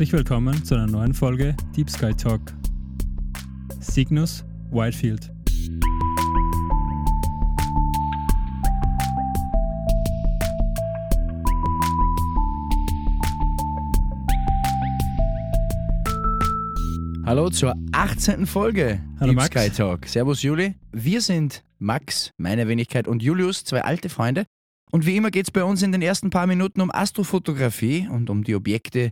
Herzlich willkommen zu einer neuen Folge Deep Sky Talk. Cygnus Whitefield. Hallo zur 18. Folge Hallo Deep Max. Sky Talk. Servus Juli. Wir sind Max, meine Wenigkeit und Julius, zwei alte Freunde. Und wie immer geht es bei uns in den ersten paar Minuten um Astrofotografie und um die Objekte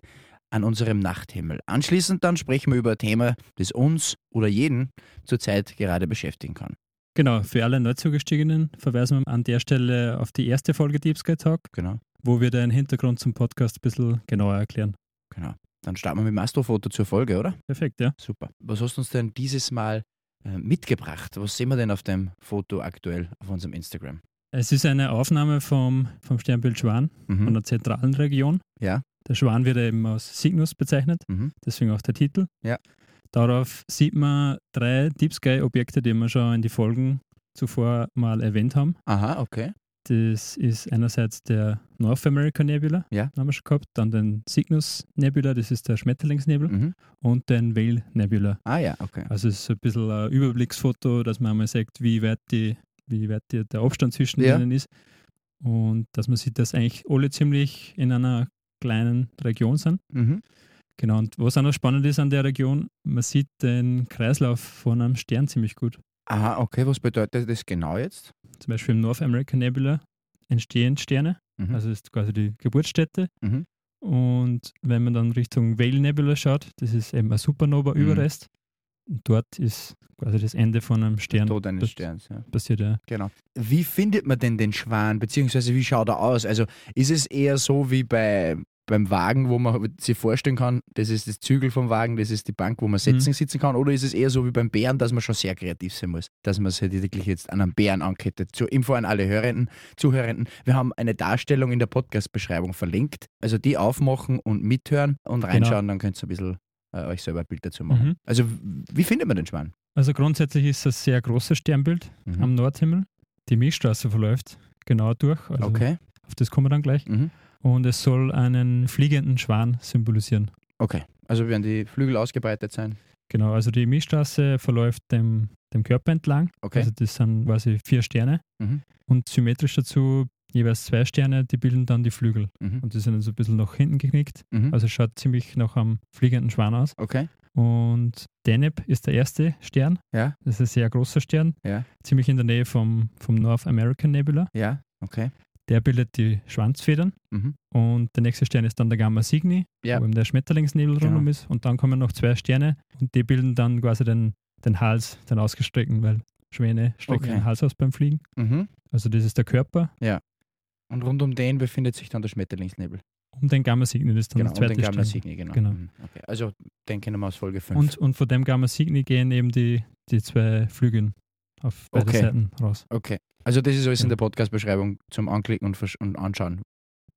an unserem Nachthimmel. Anschließend dann sprechen wir über ein Thema, das uns oder jeden zurzeit gerade beschäftigen kann. Genau, für alle Neuzugestiegenen verweisen wir an der Stelle auf die erste Folge Deep Sky Talk, Genau, wo wir den Hintergrund zum Podcast ein bisschen genauer erklären. genau. Dann starten wir mit dem Astrofoto zur Folge, oder? Perfekt, ja. Super. Was hast du uns denn dieses Mal äh, mitgebracht? Was sehen wir denn auf dem Foto aktuell auf unserem Instagram? Es ist eine Aufnahme vom, vom Sternbild Schwan Mhm. von der zentralen Region. Ja. Der Schwan wird eben als Cygnus bezeichnet, Mhm. deswegen auch der Titel. Ja. Darauf sieht man drei Deep Sky-Objekte, die wir schon in die Folgen zuvor mal erwähnt haben. Aha, okay. Das ist einerseits der North America Nebula, Ja. haben wir schon gehabt, dann den Cygnus Nebula, das ist der Schmetterlingsnebel, Mhm. und den Whale Nebula. Ah ja, okay. Also es ist ein bisschen ein Überblicksfoto, dass man einmal sagt, wie weit, die, wie weit die, der Abstand zwischen Ja. denen ist. Und dass man sieht, dass eigentlich alle ziemlich in einer kleinen Region sind. Mhm. Genau, und was auch noch spannend ist an der Region, man sieht den Kreislauf von einem Stern ziemlich gut. Aha, okay, was bedeutet das genau jetzt? Zum Beispiel im North America Nebula entstehen Sterne, Mhm. also das ist quasi die Geburtsstätte. Mhm. Und wenn man dann Richtung Whale Nebula schaut, das ist eben ein Supernova-Überrest. Dort ist quasi das Ende von einem Stern. Tod eines Das Sterns, ja. passiert ja. Genau. Wie findet man denn den Schwan, beziehungsweise wie schaut er aus? Also ist es eher so wie bei, beim Wagen, wo man sich vorstellen kann, das ist das Zügel vom Wagen, das ist die Bank, wo man setzen, sitzen kann, oder ist es eher so wie beim Bären, dass man schon sehr kreativ sein muss, dass man sich wirklich jetzt an einem Bären ankettet? Zur Info an alle Hörenden, Zuhörenden, wir haben eine Darstellung in der Podcast-Beschreibung verlinkt, also die aufmachen und mithören und reinschauen, dann könnt ihr ein bisschen äh, euch selber ein Bild dazu machen. Mhm. Also wie findet man den Schwan? Also grundsätzlich ist es ein sehr großes Sternbild Mhm. am Nordhimmel. Die Milchstraße verläuft genau durch. Also Okay. Auf das kommen wir dann gleich. Mhm. Und es soll einen fliegenden Schwan symbolisieren. Okay. Also werden die Flügel ausgebreitet sein? Genau, also die Milchstraße verläuft dem, dem Körper entlang. Okay. Also das sind quasi vier Sterne. Mhm. Und symmetrisch dazu jeweils zwei Sterne, die bilden dann die Flügel. Mhm. Und die sind dann so ein bisschen nach hinten geknickt. Mhm. Also es schaut ziemlich nach einem fliegenden Schwan aus. okay. Und Deneb ist der erste Stern. Ja. Das ist ein sehr großer Stern. Ja. Ziemlich in der Nähe vom, vom North American Nebula. Ja. Okay. Der bildet die Schwanzfedern. Mhm. Und der nächste Stern ist dann der Gamma Cygni, Ja. wo eben der Schmetterlingsnebel Genau. rundum ist. Und dann kommen noch zwei Sterne und die bilden dann quasi den, den Hals, den ausgestreckten, weil Schwäne strecken Okay. den Hals aus beim Fliegen. Mhm. Also das ist der Körper. Und rund um den befindet sich dann der Schmetterlingsnebel. Um den Gamma Cygni, das ist dann Genau, und zweite den Gamma. Cygni, genau. Genau. Mhm. Okay. Also den kennen wir aus Folge 5. Und, und von dem Gamma Cygni gehen eben die, die zwei Flügel auf beide Okay. Seiten raus. okay. Also das ist alles in Ja. der Podcast-Beschreibung zum Anklicken und, und Anschauen.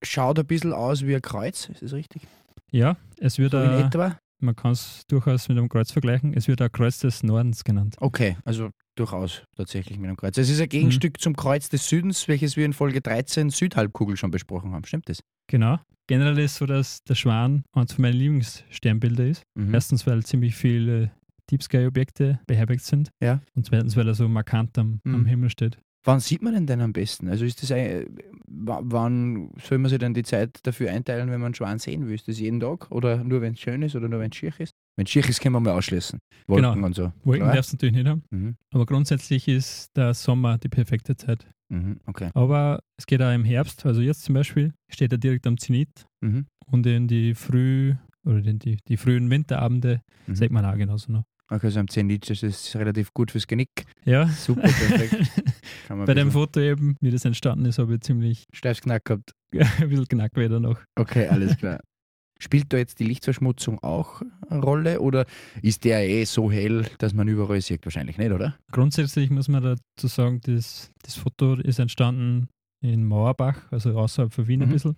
Schaut ein bisschen aus wie ein Kreuz, ist das richtig? Ja, es wird So in ein, etwa? man kann es durchaus mit einem Kreuz vergleichen, es wird ein Kreuz des Nordens genannt. Okay, also durchaus tatsächlich mit einem Kreuz. Es ist ein Gegenstück zum Kreuz des Südens, welches wir in Folge 13 Südhalbkugel schon besprochen haben. Stimmt das? Genau. Generell ist es so, dass der Schwan eines von meinen Lieblingssternbilder ist. Mhm. Erstens, weil ziemlich viele Deep Sky-Objekte beherbergt sind. Ja. Und zweitens, weil er so markant am, am Mhm. Himmel steht. Wann sieht man denn den am besten? Also ist das ein, wann soll man sich denn die Zeit dafür einteilen, wenn man einen Schwan sehen will? Ist das jeden Tag oder nur wenn es schön ist oder nur wenn es schier ist? Wenn es schier ist, können wir mal ausschließen. Wolken Genau. und so. Wolken Klar? darfst du natürlich nicht haben. Mhm. Aber grundsätzlich ist der Sommer die perfekte Zeit. Mhm. Okay. Aber es geht auch im Herbst, also jetzt zum Beispiel, steht er direkt am Zenit Mhm. und in die früh oder in die, die frühen Winterabende Mhm. sieht man auch genauso noch. Okay, so am Zenit das ist relativ gut fürs Genick. Ja. Super, perfekt. Bei dem Foto eben, wie das entstanden ist, habe ich ziemlich steifes Knack gehabt. ein bisschen Knackweder noch. Okay, alles klar. Spielt da jetzt die Lichtverschmutzung auch eine Rolle oder ist der eh so hell, dass man überall sieht? Wahrscheinlich nicht, oder? Grundsätzlich muss man dazu sagen, das, das Foto ist entstanden in Mauerbach, also außerhalb von Wien ein Mhm. bisschen.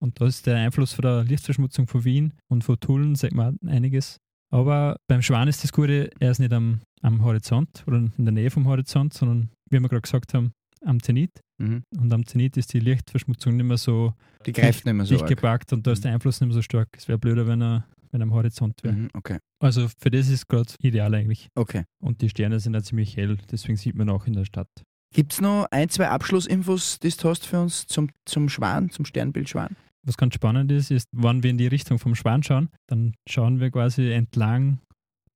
Und da ist der Einfluss von der Lichtverschmutzung von Wien und von Tulln, sieht man einiges. Aber beim Schwan ist das Gute, er ist nicht am, am Horizont oder in der Nähe vom Horizont, sondern wie wir gerade gesagt haben, am Zenit. Mhm. Und am Zenit ist die Lichtverschmutzung nicht mehr so Die greift nicht mehr so dicht gepackt und da ist der Einfluss nicht mehr so stark. Es wäre blöder, wenn er wenn am Horizont wäre. Mhm, okay. Also für das ist gerade ideal eigentlich. Okay. Und die Sterne sind ja ziemlich hell, deswegen sieht man auch in der Stadt. Gibt es noch ein, zwei Abschlussinfos, die du hast für uns zum, zum Schwan, zum Sternbild Schwan? Was ganz spannend ist, ist, wenn wir in die Richtung vom Schwan schauen, dann schauen wir quasi entlang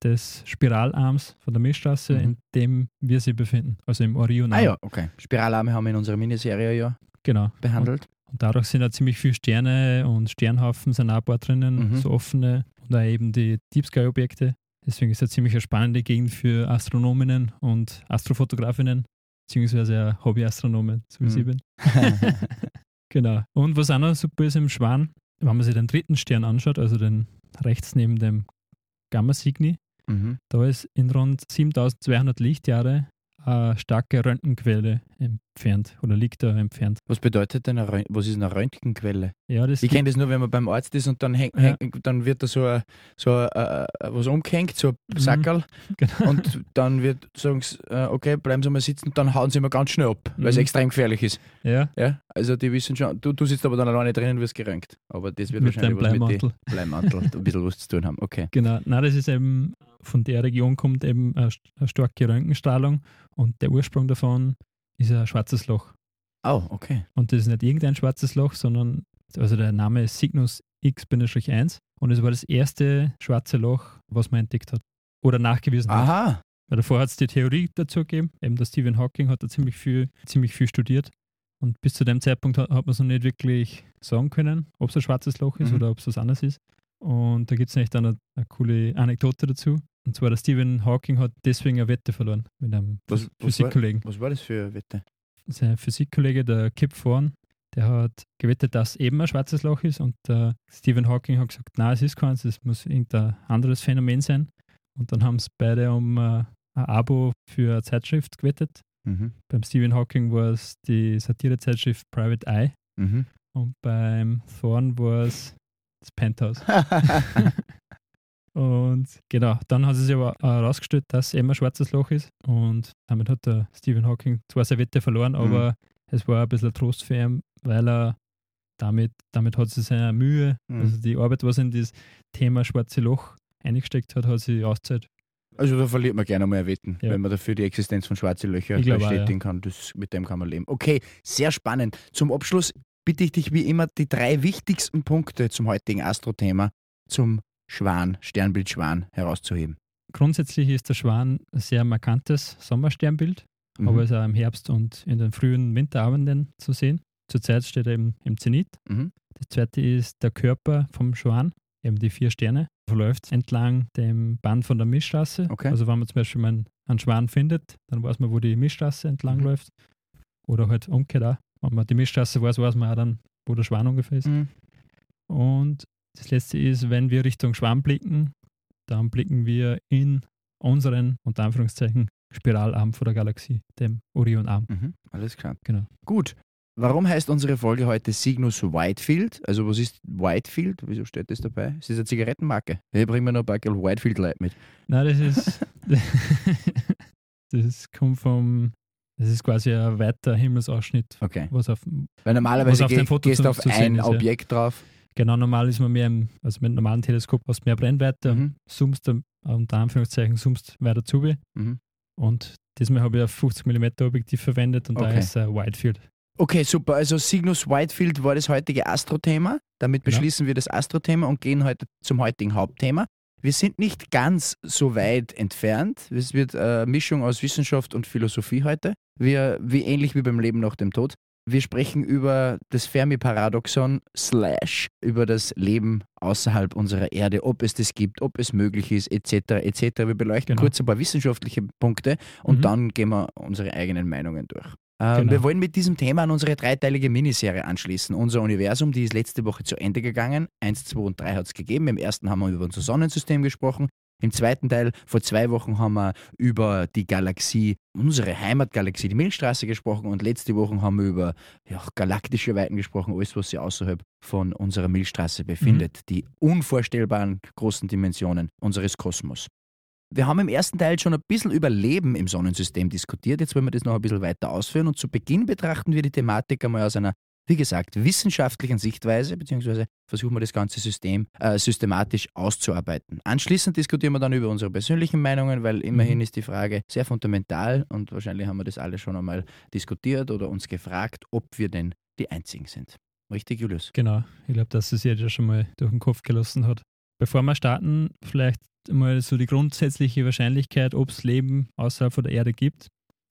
des Spiralarms von der Milchstraße, Mhm. in dem wir sie befinden, also im Orion. Ah ja, okay. Spiralarme haben wir in unserer Miniserie ja Genau. behandelt. Und dadurch sind da ziemlich viele Sterne und Sternhaufen sind auch ein paar drinnen, Mhm. so offene und auch eben die Deep Sky Objekte. Deswegen ist es ziemlich eine spannende Gegend für Astronominnen und Astrofotografinnen, beziehungsweise Hobbyastronomen, so wie Mhm. sie bin. genau. Und was auch noch super ist im Schwan, wenn man sich den dritten Stern anschaut, also den rechts neben dem Gamma Cygni, mhm. da ist in rund 7200 Lichtjahre eine starke Röntgenquelle entfernt oder liegt da entfernt. Was bedeutet denn, eine was ist eine Röntgenquelle? Ja, Ich kenne das nur, wenn man beim Arzt ist und dann, häng, Ja. häng, dann wird da so, ein, so ein, äh, was umgehängt, so ein Mhm. Sackerl. genau. Und dann wird, sagen sie, äh, okay, bleiben Sie mal sitzen, dann hauen sie immer ganz schnell ab, weil es Mhm. extrem gefährlich ist. ja, Ja, also die wissen schon, du, du sitzt aber dann alleine drinnen und wirst geröntgt. Aber das wird mit wahrscheinlich was mit Bleimantel. dem Bleimantel ein bisschen was zu tun haben. Okay. Genau, na, das ist eben von der Region kommt eben eine, st- eine starke Röntgenstrahlung und der Ursprung davon ist ein schwarzes Loch. Oh, okay. Und das ist nicht irgendein schwarzes Loch, sondern also der Name ist Cygnus X-1 und es war das erste schwarze Loch, was man entdeckt hat oder nachgewiesen hat. Aha. Weil davor hat es die Theorie dazu gegeben, eben der Stephen Hawking hat da ziemlich viel, ziemlich viel studiert. Und bis zu dem Zeitpunkt hat, hat man es noch nicht wirklich sagen können, ob es ein schwarzes Loch ist Mhm. oder ob es was anderes ist. Und da gibt es echt eine, eine coole Anekdote dazu. Und zwar der Stephen Hawking hat deswegen eine Wette verloren mit einem Was- was war- Physikkollegen. Was war das für eine Wette? Sein Physikkollege, der Kip Thorne, der hat gewettet, dass eben ein schwarzes Loch ist. Und der Stephen Hawking hat gesagt, nein, es ist keins, es muss irgendein anderes Phänomen sein. Und dann haben sie beide um äh, ein Abo für eine Zeitschrift gewettet. Mhm. Beim Stephen Hawking war es die Satirezeitschrift Private Eye Mhm. und beim Thorne war es das Penthouse. Und genau, dann hat es sich aber herausgestellt, dass es eben ein schwarzes Loch ist. Und damit hat der Stephen Hawking zwar seine Wette verloren, Mhm. aber es war ein bisschen ein Trost für ihn, weil er damit, damit hat sie seine Mühe, Mhm. also die Arbeit, was in das Thema schwarze Loch eingesteckt hat, hat sie auszahlt. Also da verliert man gerne mal ein Wetten, Ja. wenn man dafür die Existenz von schwarzen Löchern bestätigen kann. Das, mit dem kann man leben. Okay, sehr spannend. Zum Abschluss bitte ich dich wie immer, die drei wichtigsten Punkte zum heutigen Astro-Thema, zum Schwan, Sternbild Schwan herauszuheben. Grundsätzlich ist der Schwan ein sehr markantes Sommersternbild, Mhm. aber es ist auch im Herbst und in den frühen Winterabenden zu sehen. Zurzeit steht er eben im Zenit. Mhm. Das zweite ist der Körper vom Schwan, eben die vier Sterne, verläuft entlang dem Band von der Milchstraße. Okay. Also wenn man zum Beispiel mal einen- einen Schwan findet, dann weiß man, wo die Milchstraße entlang Mhm. läuft. Oder halt umgekehrt auch. Wenn man die Milchstraße weiß, weiß man auch dann, wo der Schwan ungefähr ist. Mhm. Und das letzte ist, wenn wir Richtung Schwan blicken, dann blicken wir in unseren, unter Anführungszeichen, Spiralarm von der Galaxie, dem Orionarm. Mhm. Alles klar. Genau. Gut. Warum heißt unsere Folge heute Cygnus Whitefield? Also was ist Whitefield? Wieso steht das dabei? Ist das eine Zigarettenmarke? Ich bringe mir noch ein paar Whitefield Light mit. Nein, das ist. das kommt vom. Das ist quasi ein weiter Himmelsausschnitt, Okay. was auf. Weil normalerweise Was auf dem geh, Foto gehst du auf ein ist, ja. Objekt drauf. Genau, normal ist man mehr im, also mit einem normalen Teleskop hast du mehr Brennweite, Mhm. zoomst unter Anführungszeichen, zoomst weiter zu. Mhm. Und diesmal habe ich ein 50 mm Objektiv verwendet und da Okay. ist ein Widefield. Okay, super. Also Cygnus Whitefield war das heutige Astro-Thema. Damit Genau. beschließen wir das Astro-Thema und gehen heute zum heutigen Hauptthema. Wir sind nicht ganz so weit entfernt. Es wird eine Mischung aus Wissenschaft und Philosophie heute. Wir, wie ähnlich wie beim Leben nach dem Tod. Wir sprechen über das Fermi-Paradoxon slash über das Leben außerhalb unserer Erde, ob es das gibt, ob es möglich ist, etc. etc. Wir beleuchten Genau. kurz ein paar wissenschaftliche Punkte und Mhm. dann gehen wir unsere eigenen Meinungen durch. Ähm, Genau. Wir wollen mit diesem Thema an unsere dreiteilige Miniserie anschließen. Unser Universum, die ist letzte Woche zu Ende gegangen. Eins, zwei und drei hat es gegeben. Im ersten haben wir über unser Sonnensystem gesprochen. Im zweiten Teil, vor zwei Wochen, haben wir über die Galaxie, unsere Heimatgalaxie, die Milchstraße gesprochen. Und letzte Woche haben wir über ja, galaktische Weiten gesprochen, alles, was sich außerhalb von unserer Milchstraße befindet. Die unvorstellbaren großen Dimensionen unseres Kosmos. Wir haben im ersten Teil schon ein bisschen über Leben im Sonnensystem diskutiert. Jetzt wollen wir das noch ein bisschen weiter ausführen. Und zu Beginn betrachten wir die Thematik einmal aus einer wie gesagt, wissenschaftlichen Sichtweise, beziehungsweise versuchen wir das ganze System äh, systematisch auszuarbeiten. Anschließend diskutieren wir dann über unsere persönlichen Meinungen, weil immerhin Mhm. ist die Frage sehr fundamental und wahrscheinlich haben wir das alle schon einmal diskutiert oder uns gefragt, ob wir denn die Einzigen sind. Richtig, Julius? Genau, ich glaube, dass es jeder schon mal durch den Kopf gelassen hat. Bevor wir starten, vielleicht mal so die grundsätzliche Wahrscheinlichkeit, ob es Leben außerhalb von der Erde gibt.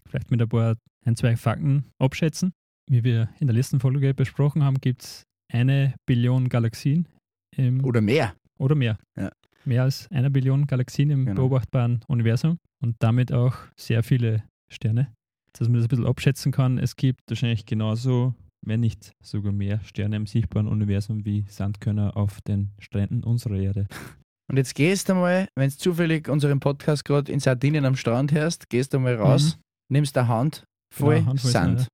Vielleicht mit ein paar, ein, zwei Fakten abschätzen. Wie wir in der letzten Folge besprochen haben, gibt es eine Billion Galaxien im, Oder mehr. oder mehr. Ja. Mehr als eine Billion Galaxien im Genau. beobachtbaren Universum und damit auch sehr viele Sterne. Dass man das ein bisschen abschätzen kann, es gibt wahrscheinlich genauso, wenn nicht sogar mehr Sterne im sichtbaren Universum wie Sandkörner auf den Stränden unserer Erde. Und jetzt gehst du mal, wenn du zufällig unseren Podcast gerade in Sardinien am Strand hörst, gehst du mal raus, nimmst eine Hand voll Genau, Hand voll Sand,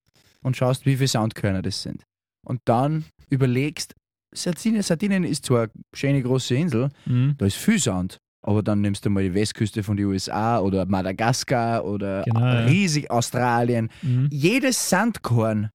und schaust, wie viele Sandkörner das sind. Und dann überlegst, Sardinien, Sardinien ist zwar eine schöne große Insel, Mhm. da ist viel Sand, aber dann nimmst du mal die Westküste von den USA oder Madagaskar oder Genau, ja. riesig Australien. Mhm. Jedes Sandkorn,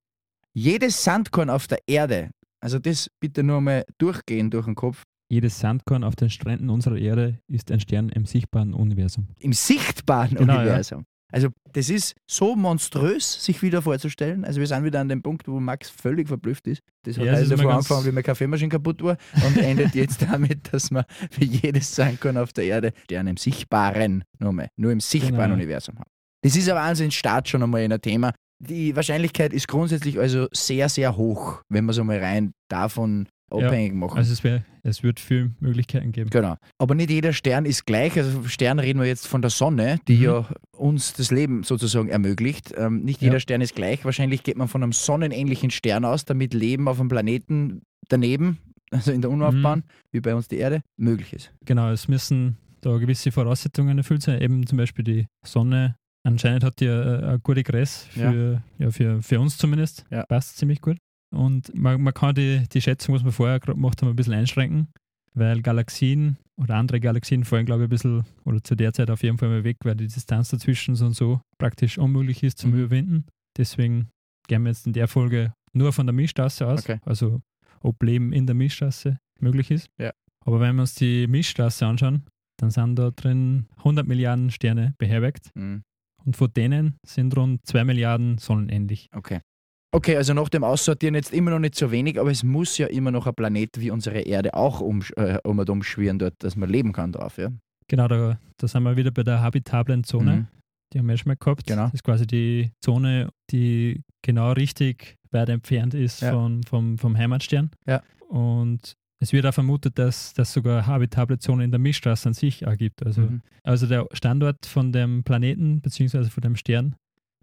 jedes Sandkorn auf der Erde, also das bitte nur mal durchgehen durch den Kopf, Jedes Sandkorn auf den Stränden unserer Erde ist ein Stern im sichtbaren Universum. im sichtbaren Genau, ja. Universum. Also das ist so monströs, sich wieder vorzustellen. Also wir sind wieder an dem Punkt, wo Max völlig verblüfft ist. Das hat Ja, also ganz- angefangen, wie meine Kaffeemaschine kaputt war und endet jetzt damit, dass wir für jedes Sandkorn auf der Erde Sterne im sichtbaren, nur, mal, nur im sichtbaren Genau. Universum haben. Das ist ein Wahnsinnsstart schon einmal in ein Thema. Die Wahrscheinlichkeit ist grundsätzlich also sehr, sehr hoch, wenn man so mal rein davon Ja, abhängig machen. Also es, wär, es wird viele Möglichkeiten geben. Genau. Aber nicht jeder Stern ist gleich. Also Stern reden wir jetzt von der Sonne, die Mhm. ja uns das Leben sozusagen ermöglicht. Ähm, nicht Ja. jeder Stern ist gleich. Wahrscheinlich geht man von einem sonnenähnlichen Stern aus, damit Leben auf einem Planeten daneben, also in der Umlaufbahn, Mhm. wie bei uns die Erde, möglich ist. Genau, es müssen da gewisse Voraussetzungen erfüllt sein. Eben zum Beispiel die Sonne. Anscheinend hat die äh, eine gute Größe für, ja. für, für uns zumindest. Ja. Passt ziemlich gut. Und man, man kann die, die Schätzung, was wir vorher gerade gemacht haben, ein bisschen einschränken, weil Galaxien oder andere Galaxien fallen, glaube ich, ein bisschen, oder zu der Zeit auf jeden Fall mal weg, weil die Distanz dazwischen so und so praktisch unmöglich ist zum Mhm. Überwinden. Deswegen gehen wir jetzt in der Folge nur von der Milchstraße aus, Okay. also ob Leben in der Milchstraße möglich ist. Ja. Aber wenn wir uns die Milchstraße anschauen, dann sind da drin 100 Milliarden Sterne beherbergt Mhm. und von denen sind rund 2 Milliarden sonnenähnlich. Okay. Okay, also nach dem Aussortieren jetzt immer noch nicht so wenig, aber es muss ja immer noch ein Planet wie unsere Erde auch um, äh, um und umschwirren dort, dass man leben kann drauf, ja? Genau, da, da sind wir wieder bei der habitablen Zone. Mhm. Die haben wir schon mal gehabt. Genau. Das ist quasi die Zone, die genau richtig weit entfernt ist Ja. von, vom, vom Heimatstern. Ja. Und es wird auch vermutet, dass das sogar habitable Zone in der Milchstraße an sich auch gibt. Also, Mhm. also der Standort von dem Planeten beziehungsweise von dem Stern,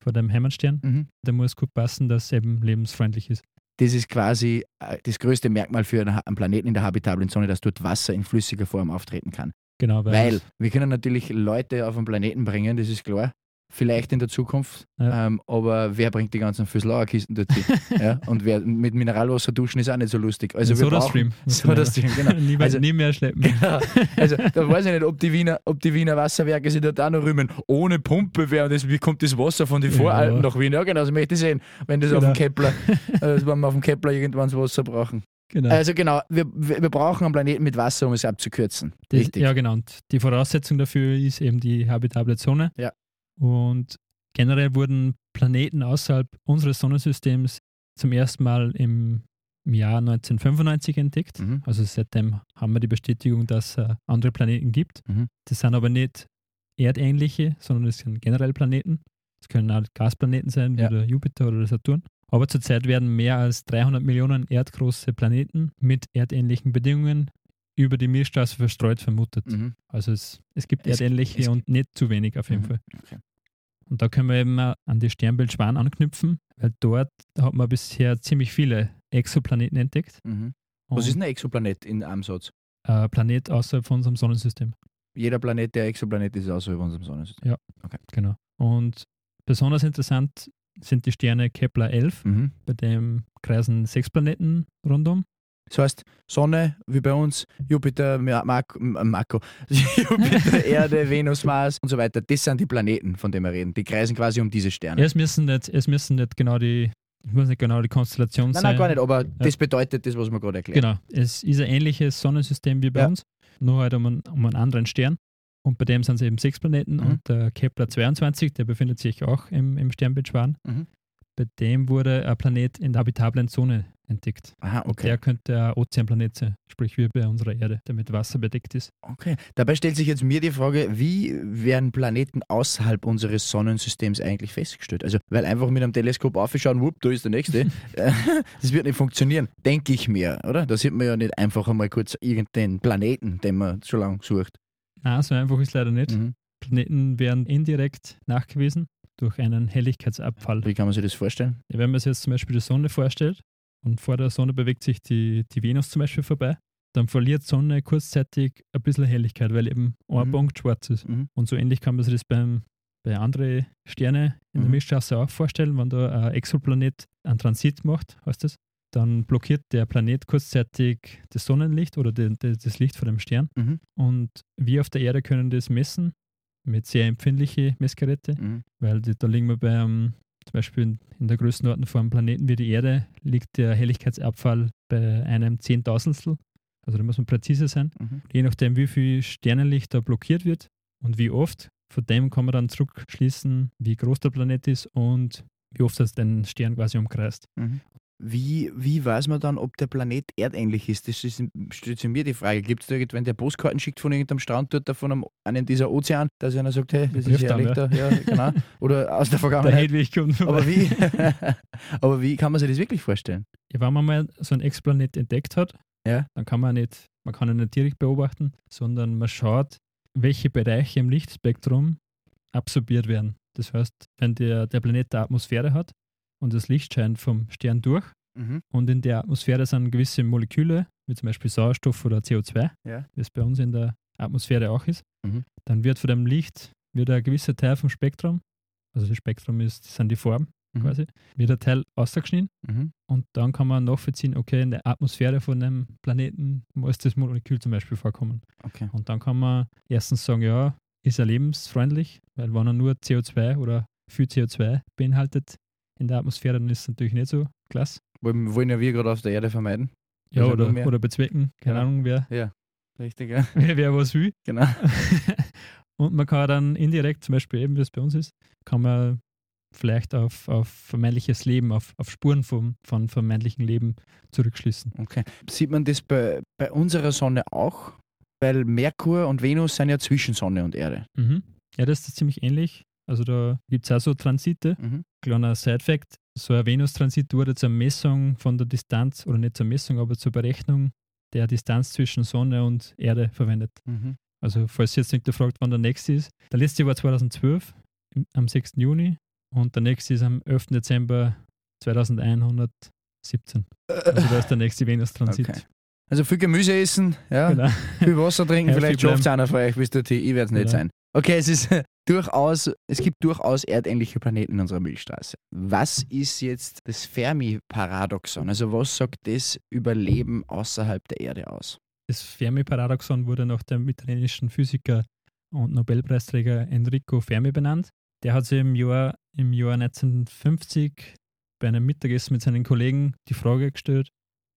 von dem Heimatstern, Mhm. der muss gut passen, dass es eben lebensfreundlich ist. Das ist quasi äh, das größte Merkmal für einen Planeten in der habitablen Zone, dass dort Wasser in flüssiger Form auftreten kann. Genau, weil, Weil wir können natürlich Leute auf den Planeten bringen, das ist klar. Vielleicht in der Zukunft, Ja. ähm, aber wer bringt die ganzen Füßlauerkisten dort hin? ja? Und wer mit Mineralwasser duschen ist auch nicht so lustig. Also wir Soda brauchen Stream. Soda Stream, genau. nie, mehr- Also- nie mehr schleppen. Genau. Also da weiß ich nicht, ob die Wiener, ob die Wiener Wasserwerke sich dort auch noch rühmen. Ohne Pumpe wäre das, wie kommt das Wasser von den Ja. Voralpen nach Wien? Ja, genau, das möchte ich sehen, wenn das auf dem Genau. Kepler, äh, wenn wir auf dem Kepler irgendwann das Wasser brauchen. Genau. Also genau, wir, wir wir brauchen einen Planeten mit Wasser, um es abzukürzen. Das, Richtig. Ja, genau. Und die Voraussetzung dafür ist eben die habitable Zone. Ja. Und generell wurden Planeten außerhalb unseres Sonnensystems zum ersten Mal im, im Jahr 1995 entdeckt. Mhm. Also seitdem haben wir die Bestätigung, dass es andere Planeten gibt. Mhm. Das sind aber nicht erdähnliche, sondern es sind generell Planeten. Es können auch Gasplaneten sein, wie Ja. der Jupiter oder der Saturn. Aber zurzeit werden mehr als 300 Millionen erdgroße Planeten mit erdähnlichen Bedingungen über die Milchstraße verstreut vermutet. Mhm. Also es, es gibt Es- erdähnliche es- und nicht zu wenig auf jeden Mhm. Fall. Okay. Und da können wir eben an die Sternbild Schwan anknüpfen, weil dort hat man bisher ziemlich viele Exoplaneten entdeckt. Mhm. Was ist ein Exoplanet in einem Satz? äh, Planet außerhalb von unserem Sonnensystem. Jeder Planet, der Exoplanet ist, außerhalb unserem Sonnensystem. Genau. Und besonders interessant sind die Sterne Kepler 11, Mhm. bei dem kreisen sechs Planeten rundum. Das heißt, Sonne, wie bei uns, Jupiter, Ma- Marco, äh, Marco, Jupiter, Erde, Venus, Mars und so weiter, das sind die Planeten, von denen wir reden. Die kreisen quasi um diese Sterne. Es müssen nicht, es müssen nicht genau die, ich muss nicht genau die Konstellation Nein, sein. nein, gar nicht, aber das bedeutet das, was wir gerade erklärt Genau, es ist ein ähnliches Sonnensystem wie bei Ja. uns, nur halt um einen, um einen anderen Stern. Und bei dem sind es eben sechs Planeten Mhm. und der Kepler 22, der befindet sich auch im, im Sternbild Schwan. Mhm. Bei dem wurde ein Planet in der habitablen Zone entdeckt. Aha, Und okay. Der könnte ein Ozeanplanet sein, sprich wie bei unserer Erde, der mit Wasser bedeckt ist. okay. Dabei stellt sich jetzt mir die Frage, wie werden Planeten außerhalb unseres Sonnensystems eigentlich festgestellt? Also, weil einfach mit einem Teleskop aufschauen, wupp, da ist der nächste, das wird nicht funktionieren, denke ich mir, oder? Da sieht man ja nicht einfach einmal kurz irgendeinen Planeten, den man schon lange sucht. Na, so einfach ist leider nicht. Mhm. Planeten werden indirekt nachgewiesen durch einen Helligkeitsabfall. Wie kann man sich das vorstellen? Ja, Wenn man sich jetzt zum Beispiel die Sonne vorstellt und vor der Sonne bewegt sich die, die Venus zum Beispiel vorbei, dann verliert die Sonne kurzzeitig ein bisschen Helligkeit, weil eben ein Mhm. Punkt schwarz ist. Mhm. Und so ähnlich kann man sich das beim, bei anderen Sternen in der Mhm. Milchstraße auch vorstellen, wenn da ein Exoplanet einen Transit macht, heißt das, dann blockiert der Planet kurzzeitig das Sonnenlicht oder die, die, das Licht von dem Stern. Mhm. Und wir auf der Erde können das messen mit sehr empfindlichen Messgeräten, Mhm. weil die, da liegen wir bei einem, zum Beispiel in, in der Größenordnung von einem Planeten wie die Erde, liegt der Helligkeitsabfall bei einem Zehntausendstel. Also da muss man präzise sein. Mhm. Je nachdem, wie viel Sternenlicht da blockiert wird und wie oft, von dem kann man dann zurückschließen, wie groß der Planet ist und wie oft das den Stern quasi umkreist. Mhm. Wie, wie weiß man dann, ob der Planet erdähnlich ist? Das ist, stellt sich mir die Frage. Gibt es da irgendwann, der Postkarten schickt von irgendeinem Strand dort, von einem, einem dieser Ozean, dass einer sagt, hey, das ist ehrlich da? Ja, genau. Oder aus der Der Vergangenheit. Vorbei. Aber wie, aber wie kann man sich das wirklich vorstellen? Ja, wenn man mal so ein Exoplanet entdeckt hat, Ja. dann kann man nicht, man kann ihn nicht direkt beobachten, sondern man schaut, welche Bereiche im Lichtspektrum absorbiert werden. Das heißt, wenn der, der Planet eine Atmosphäre hat und das Licht scheint vom Stern durch Mhm. und in der Atmosphäre sind gewisse Moleküle, wie zum Beispiel Sauerstoff oder CO2, Ja. wie es bei uns in der Atmosphäre auch ist, Mhm. dann wird von dem Licht wird ein gewisser Teil vom Spektrum, also das Spektrum ist, das sind die Farben Mhm. quasi, wird ein Teil ausgeschnitten Mhm. und dann kann man nachvollziehen, okay, in der Atmosphäre von einem Planeten muss das Molekül zum Beispiel vorkommen. Okay. Und dann kann man erstens sagen, ja, ist er lebensfreundlich, weil wenn er nur CO2 oder viel CO2 beinhaltet in der Atmosphäre, dann ist es natürlich nicht so klasse. Wollen, wollen ja wir gerade auf der Erde vermeiden. Ja, oder, oder bezwecken, keine Ja. Ahnung, wer, Richtig, ja. wer, wer was will. Genau. und man kann dann indirekt, zum Beispiel eben wie es bei uns ist, kann man vielleicht auf, auf vermeintliches Leben, auf, auf Spuren vom, von vermeintlichem Leben zurückschließen. Okay. Sieht man das bei, bei unserer Sonne auch? Weil Merkur und Venus sind ja zwischen Sonne und Erde. Mhm. Ja, das ist ziemlich ähnlich. Also da gibt es auch so Transite. Mhm. Kleiner Side-Fact: So ein Venus-Transit wurde zur Messung von der Distanz, oder nicht zur Messung, aber zur Berechnung der Distanz zwischen Sonne und Erde verwendet. Mhm. Also, falls ihr jetzt nicht fragt, wann der nächste ist. Der letzte war 2012, im- am 6. Juni, und der nächste ist am 11. Dezember 2117. Also, da ist der nächste Venus-Transit. Okay. Also viel Gemüse essen, ja, Genau. viel Wasser trinken, vielleicht schafft es einer von euch bis dorthin. Ich werde es nicht Genau. sein. Okay, es ist durchaus, es gibt durchaus erdähnliche Planeten in unserer Milchstraße. Was ist jetzt das Fermi-Paradoxon? Also was sagt das über Leben außerhalb der Erde aus? Das Fermi-Paradoxon wurde nach dem italienischen Physiker und Nobelpreisträger Enrico Fermi benannt. Der hat sich im Jahr, im Jahr 1950 bei einem Mittagessen mit seinen Kollegen die Frage gestellt,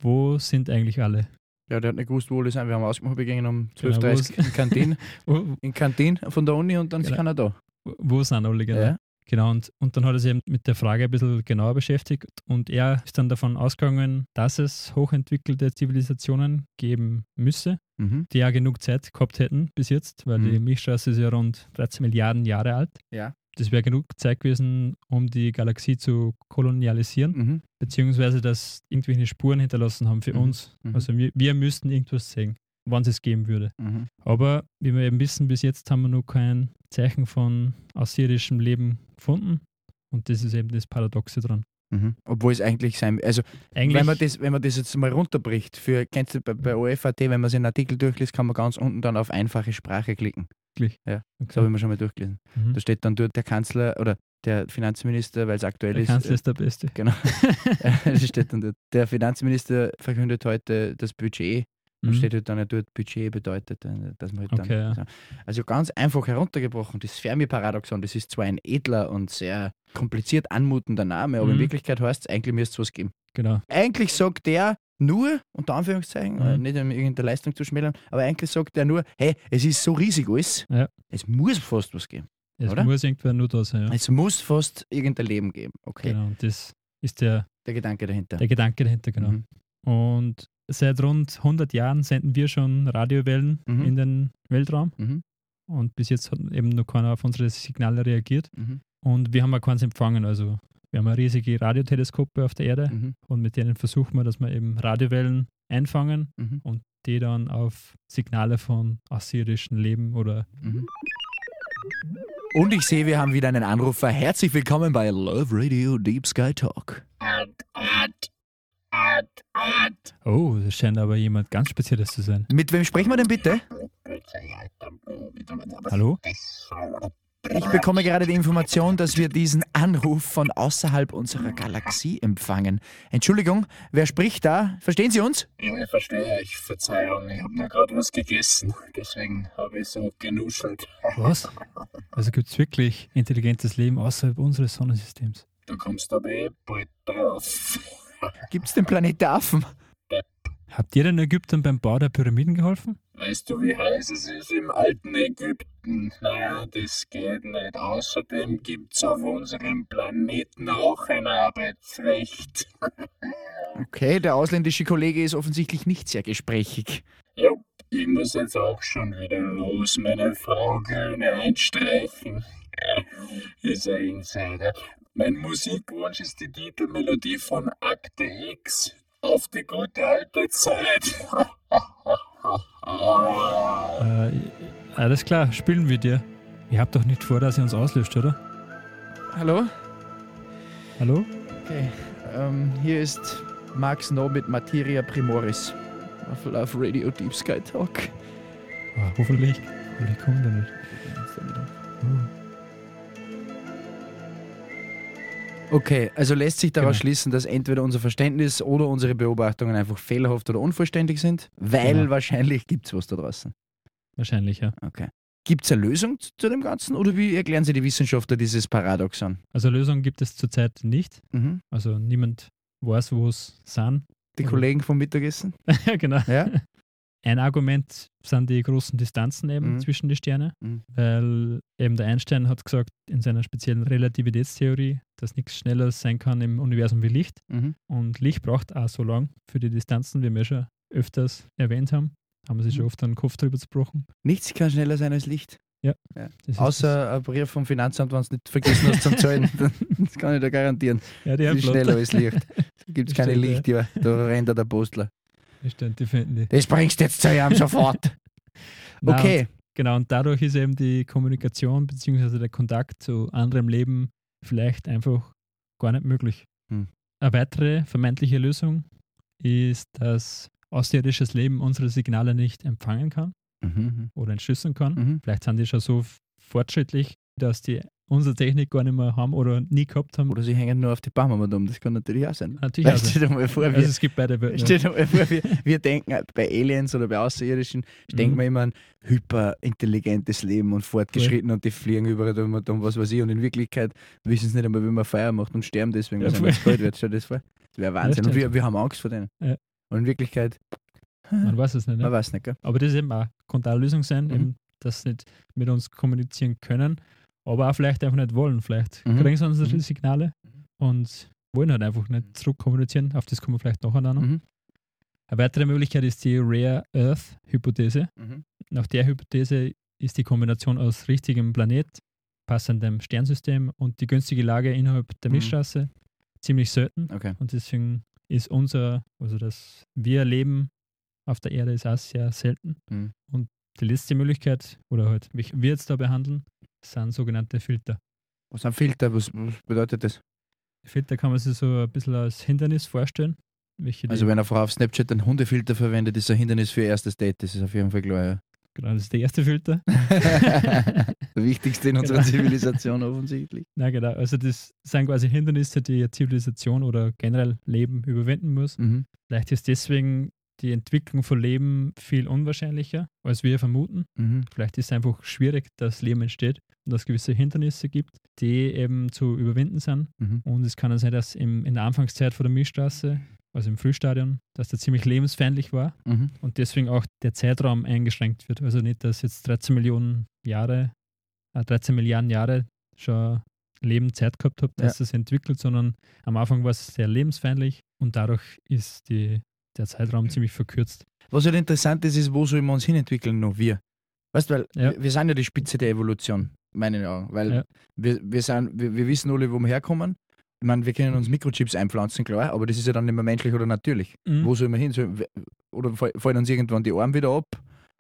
wo sind eigentlich alle? Ja, der hat nicht gewusst, wo alle sind. Wir haben ausgemacht, wir gehen um Genau, 12.30 Uhr in Kantin, in Kantin von der Uni und dann Genau. kann er da. wo sind alle genau? Ja. Genau, und, und dann hat er sich eben mit der Frage ein bisschen genauer beschäftigt und er ist dann davon ausgegangen, dass es hochentwickelte Zivilisationen geben müsse, Mhm. die ja genug Zeit gehabt hätten bis jetzt, weil Mhm. die Milchstraße ist ja rund 13 Milliarden Jahre alt. Ja. Das wäre genug Zeit gewesen, um die Galaxie zu kolonialisieren, Mhm. beziehungsweise dass irgendwelche Spuren hinterlassen haben für Mhm. uns. Mhm. Also wir, wir müssten irgendwas sehen, wann es es geben würde. Mhm. Aber wie wir eben wissen, bis jetzt haben wir noch kein Zeichen von außerirdischem Leben gefunden. Und das ist eben das Paradoxe dran. Mhm. Obwohl es eigentlich sein, also Eigentlich, wenn man, das, wenn man das jetzt mal runterbricht, für, kennst du bei, bei OFAT, wenn man sich einen Artikel durchliest, kann man ganz unten dann auf einfache Sprache klicken. Wirklich? Ja, okay. Das habe ich mir schon mal durchgelesen. mhm. Da steht dann dort der Kanzler oder der Finanzminister, weil es aktuell der ist. Kanzler ist der Beste. Genau. steht dann dort, der Finanzminister verkündet heute das Budget Da Mhm. steht halt dann ja dort, Budget bedeutet, äh, dass man halt Okay, dann. ja. Also ganz einfach heruntergebrochen, das Fermi-Paradoxon, das ist zwar ein edler und sehr kompliziert anmutender Name, aber in Mhm. Wirklichkeit heißt es, eigentlich müsste es was geben. Genau. Eigentlich sagt der nur, unter Anführungszeichen, Mhm. äh, nicht um irgendeine Leistung zu schmälern, aber eigentlich sagt der nur, hey, es ist so riesig alles, Ja. es muss fast was geben. Es Oder? muss irgendwer nur da sein. Ja. Es muss fast irgendein Leben geben. Okay, Genau. Und das ist der, der Gedanke dahinter. der Gedanke dahinter, genau. Mhm. Und seit rund 100 Jahren senden wir schon Radiowellen Mhm. in den Weltraum. Mhm. Und bis jetzt hat eben noch keiner auf unsere Signale reagiert. Mhm. Und wir haben auch keins empfangen. Also wir haben riesige Radioteleskope auf der Erde Mhm. und mit denen versuchen wir, dass wir eben Radiowellen einfangen Mhm. und die dann auf Signale von außerirdischen Leben oder Mhm. Und ich sehe, wir haben wieder einen Anrufer. Herzlich willkommen bei Love Radio Deep Sky Talk. oh, das scheint aber jemand ganz Spezielles zu sein. Mit wem sprechen wir denn bitte? Hallo? Ich bekomme gerade die Information, dass wir diesen Anruf von außerhalb unserer Galaxie empfangen. Entschuldigung, wer spricht da? Verstehen Sie uns? Ja, ich verstehe. Ich Verzeihung, ich habe nur gerade was gegessen. Deswegen habe ich so genuschelt. Was? Also gibt es wirklich intelligentes Leben außerhalb unseres Sonnensystems? Du kommst aber eh bald drauf. Gibt's den Planet der Affen? Habt ihr den Ägyptern beim Bau der Pyramiden geholfen? Weißt du, wie heiß es ist im alten Ägypten? Naja, das geht nicht. Außerdem gibt's auf unserem Planeten auch ein Arbeitsrecht. Okay, der ausländische Kollege ist offensichtlich nicht sehr gesprächig. Ja, ich muss jetzt auch schon wieder los. Meine Frau Glühne einstreichen. Ist ein Insider. Mein Musikwunsch ist die Titelmelodie von Akte X. Auf die gute alte Zeit. Äh, alles klar, spielen wir dir. Ihr habt doch nicht vor, dass ihr uns auslöscht, oder? Hallo? Hallo? Okay, ähm, hier ist Mark Snow mit Materia Primoris auf Love Radio Deep Sky Talk. Ah, hoffentlich. Hoffentlich kommt er nicht. Oh. Okay, also lässt sich daraus Genau. schließen, dass entweder unser Verständnis oder unsere Beobachtungen einfach fehlerhaft oder unvollständig sind, weil Genau. wahrscheinlich gibt es was da draußen. Wahrscheinlich, ja. Okay. Gibt es eine Lösung zu- dem Ganzen oder wie erklären Sie die Wissenschaftler dieses Paradoxon? Also Lösung gibt es zurzeit nicht. Mhm. Also niemand weiß, wo es sind. Die Mhm. Kollegen vom Mittagessen? Ja, genau. Ja? Ein Argument sind die großen Distanzen eben Mhm. zwischen die Sterne, Mhm. weil eben der Einstein hat gesagt in seiner speziellen Relativitätstheorie, dass nichts schneller sein kann im Universum wie Licht. Mhm. Und Licht braucht auch so lang für die Distanzen, wie wir schon öfters erwähnt haben. Haben wir sich schon Mhm. oft einen Kopf drüber zerbrochen. Nichts kann schneller sein als Licht. Das ist Außer ein Brief vom Finanzamt, wenn du nicht vergessen hast zum Zahlen. das kann ich dir garantieren. ja, die Envelope. schneller als Licht. Gibt es keine Stimmt, ja. Da rennt der Postler. Das stimmt, die finden die. Das bringst du jetzt zu ihm sofort. Nein, Okay. Und, genau, und dadurch ist eben die Kommunikation bzw. der Kontakt zu anderem Leben vielleicht einfach gar nicht möglich. Hm. Eine weitere vermeintliche Lösung ist, dass außerirdisches Leben unsere Signale nicht empfangen kann Mhm. oder entschlüsseln kann. Mhm. Vielleicht sind die schon so fortschrittlich, dass die unsere Technik gar nicht mehr haben oder nie gehabt haben. Oder sie hängen nur auf die Baumwolle um. Das kann natürlich auch sein. Natürlich auch Weißt sein. du, dir mal vor, Also wir, es gibt beide Welten. stell dir mal vor, wir, wir denken äh, bei Aliens oder bei Außerirdischen, denken Mhm. wir immer an hyperintelligentes Leben und fortgeschritten und die fliegen überall dumm und dumm, was weiß ich. Und in Wirklichkeit wissen sie nicht einmal, wie man Feuer macht und sterben deswegen, Ja, weil es kalt wird. Stell dir das vor. Das wäre Wahnsinn. und wir, wir haben Angst vor denen. Ja. Und in Wirklichkeit, Man weiß es nicht. man Ne? weiß nicht, gell? Aber das ist eben auch, konnte auch eine Lösung sein, Mhm. eben, dass sie nicht mit uns kommunizieren können, aber auch vielleicht einfach nicht wollen. Vielleicht Mhm. kriegen sie unsere Mhm. Signale und wollen halt einfach nicht zurückkommunizieren. Auf das kommen wir vielleicht nachher noch. Mhm. Eine weitere Möglichkeit ist die Rare Earth Hypothese. Mhm. Nach der Hypothese ist die Kombination aus richtigem Planet, passendem Sternsystem und die günstige Lage innerhalb der Mhm. Milchstraße ziemlich selten. Okay. Und deswegen ist unser, also das wir leben auf der Erde ist auch sehr selten. Mhm. Und die letzte Möglichkeit, oder halt, wie wir jetzt da behandeln, sind sogenannte Filter. Was sind Filter? Was, was bedeutet das? Filter kann man sich so ein bisschen als Hindernis vorstellen. Also wenn eine Frau auf Snapchat einen Hundefilter verwendet, ist ein Hindernis für ihr erstes Date. Das ist auf jeden Fall klar. genau, das ist der erste Filter. Ja. der wichtigste in unserer Genau. Zivilisation offensichtlich. Na genau, also das sind quasi Hindernisse, die Zivilisation oder generell Leben überwinden muss. Mhm. Vielleicht ist deswegen die Entwicklung von Leben viel unwahrscheinlicher, als wir vermuten. Mhm. Vielleicht ist es einfach schwierig, dass Leben entsteht und dass es gewisse Hindernisse gibt, die eben zu überwinden sind. Mhm. Und es kann sein, dass im, in der Anfangszeit von der Milchstraße, also im Frühstadion, dass der ziemlich lebensfeindlich war Mhm. und deswegen auch der Zeitraum eingeschränkt wird. Also nicht, dass jetzt 13 Millionen Jahre, äh, 13 Milliarden Jahre schon Leben Zeit gehabt hat, dass es entwickelt, sondern am Anfang war es sehr lebensfeindlich und dadurch ist die, der Zeitraum ziemlich verkürzt. Was halt interessant ist, ist, wo sollen wir uns hinentwickeln noch wir? Weißt du, weil Ja. wir, wir sind ja die Spitze der Evolution, meinen Augen. Weil Ja. wir, wir, sind, wir, wir wissen alle, wo wir herkommen. Ich meine, wir können uns Mikrochips einpflanzen, klar, aber das ist ja dann nicht mehr menschlich oder natürlich. Mhm. Wo sollen wir hin? Sollen wir- Oder fall- fallen uns irgendwann die Arme wieder ab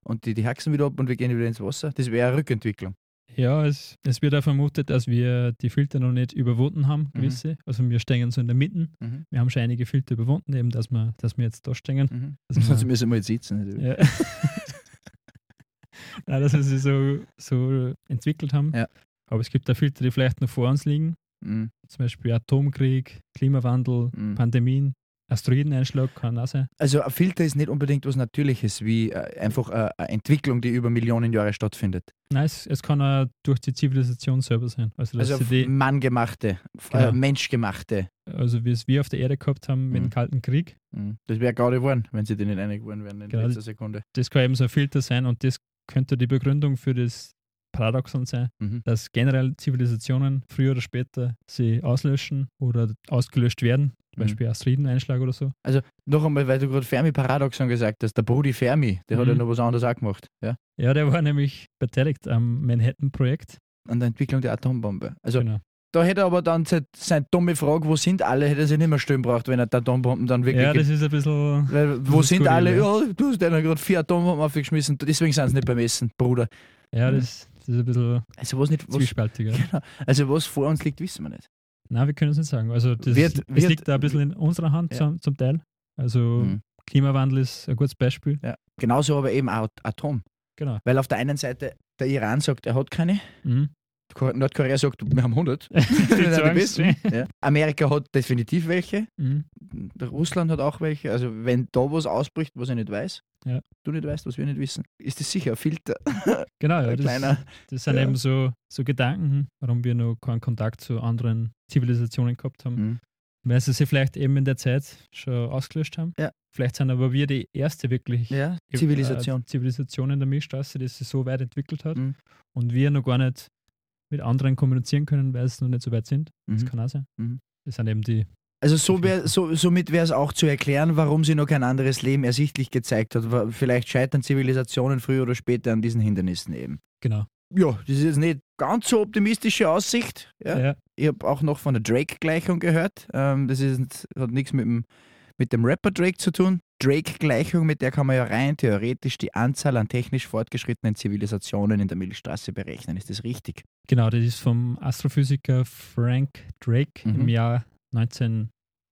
und die, die Haxen wieder ab und wir gehen wieder ins Wasser? Das wäre eine Rückentwicklung. Ja, es, es wird auch vermutet, dass wir die Filter noch nicht überwunden haben, Mhm. gewisse. Also wir stehen so in der Mitte. Mhm. Wir haben schon einige Filter überwunden, eben dass wir, dass wir jetzt da stehen. Mhm. Sonst wir, müssen wir jetzt sitzen. natürlich. ja. Nein, dass wir sie so, so entwickelt haben. Ja. Aber es gibt da Filter, die vielleicht noch vor uns liegen. Mhm. Zum Beispiel Atomkrieg, Klimawandel, Mhm. Pandemien, Asteroideneinschlag kann auch sein. Also ein Filter ist nicht unbedingt was Natürliches, wie äh, einfach äh, eine Entwicklung, die über Millionen Jahre stattfindet. Nein, es, es kann auch durch die Zivilisation selber sein. Also, Also die, manngemachte, Genau. äh, menschgemachte. also wie es wir auf der Erde gehabt haben mit Mhm. dem Kalten Krieg, Mhm. Das wäre gerade geworden, wenn sie die nicht einig geworden wären in Genau. letzter Sekunde. das kann eben so ein Filter sein und das könnte die Begründung für das Paradoxon sein, Mhm. dass generell Zivilisationen früher oder später sie auslöschen oder ausgelöscht werden, zum Mhm. Beispiel Asteroideneinschlag oder so. Noch einmal, weil du gerade Fermi-Paradoxon gesagt hast, der Brudi Fermi, der hat ja Mhm. noch was anderes auch gemacht. Ja? Ja, der war nämlich beteiligt am Manhattan-Projekt. An der Entwicklung der Atombombe. Also genau. da hätte er aber dann seine, seine dumme Frage, wo sind alle, hätte er sich nicht mehr stellen braucht, wenn er die Atombomben dann wirklich. Ja, das ist ein bisschen. weil, wo sind alle? ja. Ja, du hast denen gerade vier Atombomben aufgeschmissen, deswegen sind sie nicht beim Essen, Bruder. Ja, Mhm. das, das ist ein bisschen Also was nicht, was, genau, also was vor uns liegt, wissen wir nicht. Nein, wir können es nicht sagen. Also das, Wird- wird- liegt da ein bisschen in unserer Hand Ja. zum, zum Teil. Also Mhm. Klimawandel ist ein gutes Beispiel. Ja. Genauso aber eben auch Atom. Genau. Weil auf der einen Seite der Iran sagt, er hat keine, Mhm. Ko- Nordkorea sagt, wir haben 100. Die sind die sagen besten. es. Ja. Amerika hat definitiv welche, Mhm. Russland hat auch welche. Also wenn da was ausbricht, was ich nicht weiß, Ja. du nicht weißt, was wir nicht wissen, ist das sicher ein Filter. Genau, ja, das, kleiner. das sind Ja. eben so, so Gedanken, warum wir noch keinen Kontakt zu anderen Zivilisationen gehabt haben. Mhm. Weil sie sich vielleicht eben in der Zeit schon ausgelöscht haben. Ja. Vielleicht sind aber wir die erste wirklich Ja, Zivilisation. Äh, Zivilisation in der Milchstraße, die sich so weit entwickelt hat Mhm. und wir noch gar nicht mit anderen kommunizieren können, weil es noch nicht so weit sind. Das Mhm. kann auch sein. Mhm. Das sind eben die. Also so wär, so, somit wäre es auch zu erklären, warum sie noch kein anderes Leben ersichtlich gezeigt hat. Vielleicht scheitern Zivilisationen früher oder später an diesen Hindernissen eben. Genau. Ja, das ist jetzt nicht ganz so optimistische Aussicht. Ja. Ja. Ich habe auch noch von der Drake-Gleichung gehört. Ähm, das ist, hat nichts mit dem, mit dem Rapper Drake zu tun. Drake-Gleichung, mit der kann man ja rein theoretisch die Anzahl an technisch fortgeschrittenen Zivilisationen in der Milchstraße berechnen. Ist das richtig? Genau, das ist vom Astrophysiker Frank Drake Mhm. im Jahr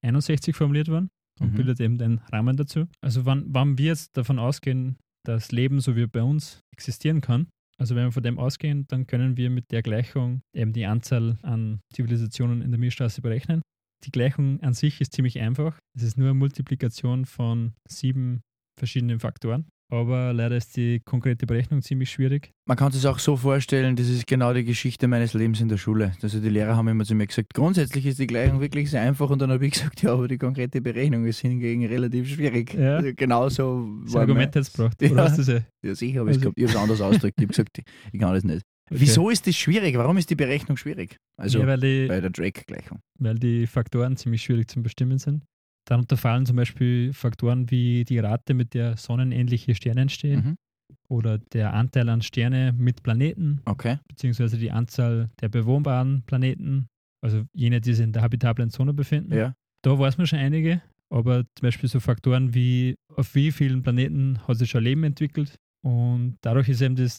1961 formuliert worden und Mhm. bildet eben den Rahmen dazu. Also wann, wann wir jetzt davon ausgehen, dass Leben so wie bei uns existieren kann, also wenn wir von dem ausgehen, dann können wir mit der Gleichung eben die Anzahl an Zivilisationen in der Milchstraße berechnen. Die Gleichung an sich ist ziemlich einfach. Es ist nur eine Multiplikation von sieben verschiedenen Faktoren. Aber leider ist die konkrete Berechnung ziemlich schwierig. Man kann sich auch so vorstellen, das ist genau die Geschichte meines Lebens in der Schule. Also die Lehrer haben immer zu mir gesagt, grundsätzlich ist die Gleichung wirklich sehr einfach und dann habe ich gesagt, ja, aber die konkrete Berechnung ist hingegen relativ schwierig. Ja. Also genauso Das war Argument jetzt braucht. Ja. Oder hast du sie? Ja, sicher habe ich es Also- gehabt. Ich habe es anders ausgedrückt. Ich habe gesagt, ich kann das nicht. Okay. Wieso ist das schwierig? Warum ist die Berechnung schwierig? Also ja, die, bei der Drake-Gleichung. weil die Faktoren ziemlich schwierig zu bestimmen sind. Darunter fallen zum Beispiel Faktoren wie die Rate, mit der sonnenähnliche Sterne entstehen Mhm. oder der Anteil an Sterne mit Planeten, Okay. beziehungsweise die Anzahl der bewohnbaren Planeten, also jene, die sich in der habitablen Zone befinden. Ja. Da weiß man schon einige, aber zum Beispiel so Faktoren wie auf wie vielen Planeten hat sich schon Leben entwickelt und dadurch ist eben das,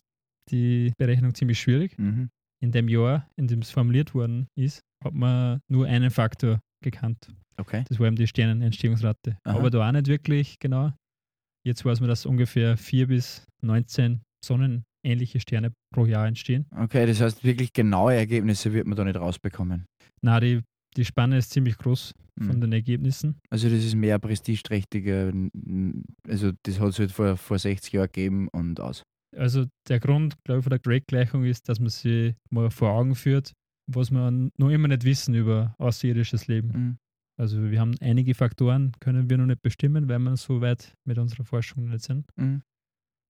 die Berechnung ziemlich schwierig. Mhm. In dem Jahr, in dem es formuliert worden ist, hat man nur einen Faktor gekannt. Okay. Das war eben die Sternenentstehungsrate. Aha. Aber da auch nicht wirklich genau. Jetzt weiß man, dass ungefähr 4 bis 19 sonnenähnliche Sterne pro Jahr entstehen. Okay, das heißt, wirklich genaue Ergebnisse wird man da nicht rausbekommen. Na, die, die Spanne ist ziemlich groß von Mhm. den Ergebnissen. Also das ist mehr prestigeträchtiger, also das hat es halt vor, vor 60 Jahren gegeben und aus. Also der Grund, glaube ich, von der Drake-Gleichung ist, dass man sich mal vor Augen führt, was wir noch immer nicht wissen über außerirdisches Leben. Mhm. Also wir haben einige Faktoren, können wir noch nicht bestimmen, weil wir so weit mit unserer Forschung nicht sind. Mhm.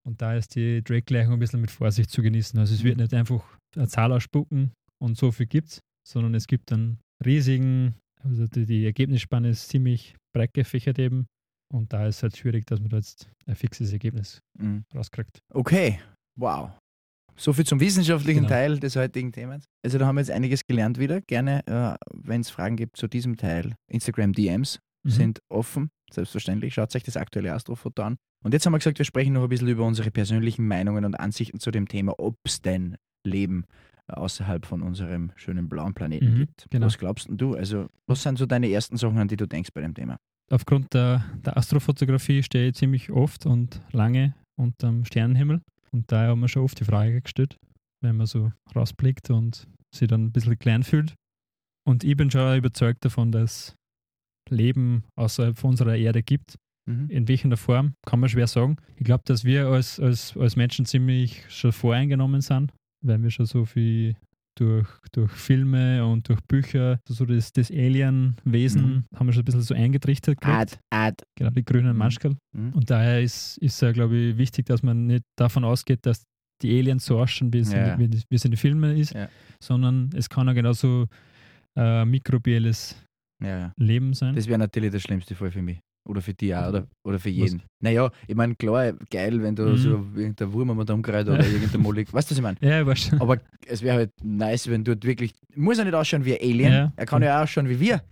Und da ist die Drake-Gleichung ein bisschen mit Vorsicht zu genießen. Also es wird Mhm. nicht einfach eine Zahl ausspucken und so viel gibt's, sondern es gibt einen riesigen, also die, die Ergebnisspanne ist ziemlich breit gefächert eben. Und da ist es halt schwierig, dass man da jetzt ein fixes Ergebnis Mhm. rauskriegt. Okay, wow. So viel zum wissenschaftlichen Genau. Teil des heutigen Themas. Also da haben wir jetzt einiges gelernt wieder. Gerne, äh, wenn es Fragen gibt zu diesem Teil, Instagram DMs Mhm. sind offen, selbstverständlich. Schaut euch das aktuelle Astrofoto an. Und jetzt haben wir gesagt, wir sprechen noch ein bisschen über unsere persönlichen Meinungen und Ansichten zu dem Thema, ob es denn Leben äh, außerhalb von unserem schönen blauen Planeten Mhm, gibt. genau. Was glaubst denn du? Also, was sind so deine ersten Sachen, an die du denkst bei dem Thema? Aufgrund der, der Astrofotografie stehe ich ziemlich oft und lange unterm Sternenhimmel. Und daher haben wir schon oft die Frage gestellt, wenn man so rausblickt und sich dann ein bisschen klein fühlt. Und ich bin schon überzeugt davon, dass Leben außerhalb von unserer Erde gibt. Mhm. In welcher Form, kann man schwer sagen. Ich glaube, dass wir als, als, als Menschen ziemlich schon voreingenommen sind, weil wir schon so viel durch, durch Filme und durch Bücher, so das, das Alien-Wesen, haben wir schon ein bisschen so eingetrichtert. Ad, ad. Genau, die grünen Mhm. Maschkel. Mhm. Und daher ist es ja, glaube ich, wichtig, dass man nicht davon ausgeht, dass die Aliens so ausschauen, wie es, Ja. in, wie, es in den Filmen ist, Ja. sondern es kann ja genauso äh, mikrobielles Ja, ja. Leben sein. Das wäre natürlich der schlimmste Fall für mich. Oder für dich auch, oder, oder für Was? jeden. Naja, ich meine, klar, geil, wenn du Mhm. so irgendein Wurm am Damm gerät oder irgendein Molek. Weißt du, was ich meine? ja, ich weiß schon. Aber es wäre halt nice, wenn dort wirklich. Muss er nicht ausschauen wie ein Alien. Ja. Er kann ja auch ausschauen wie wir.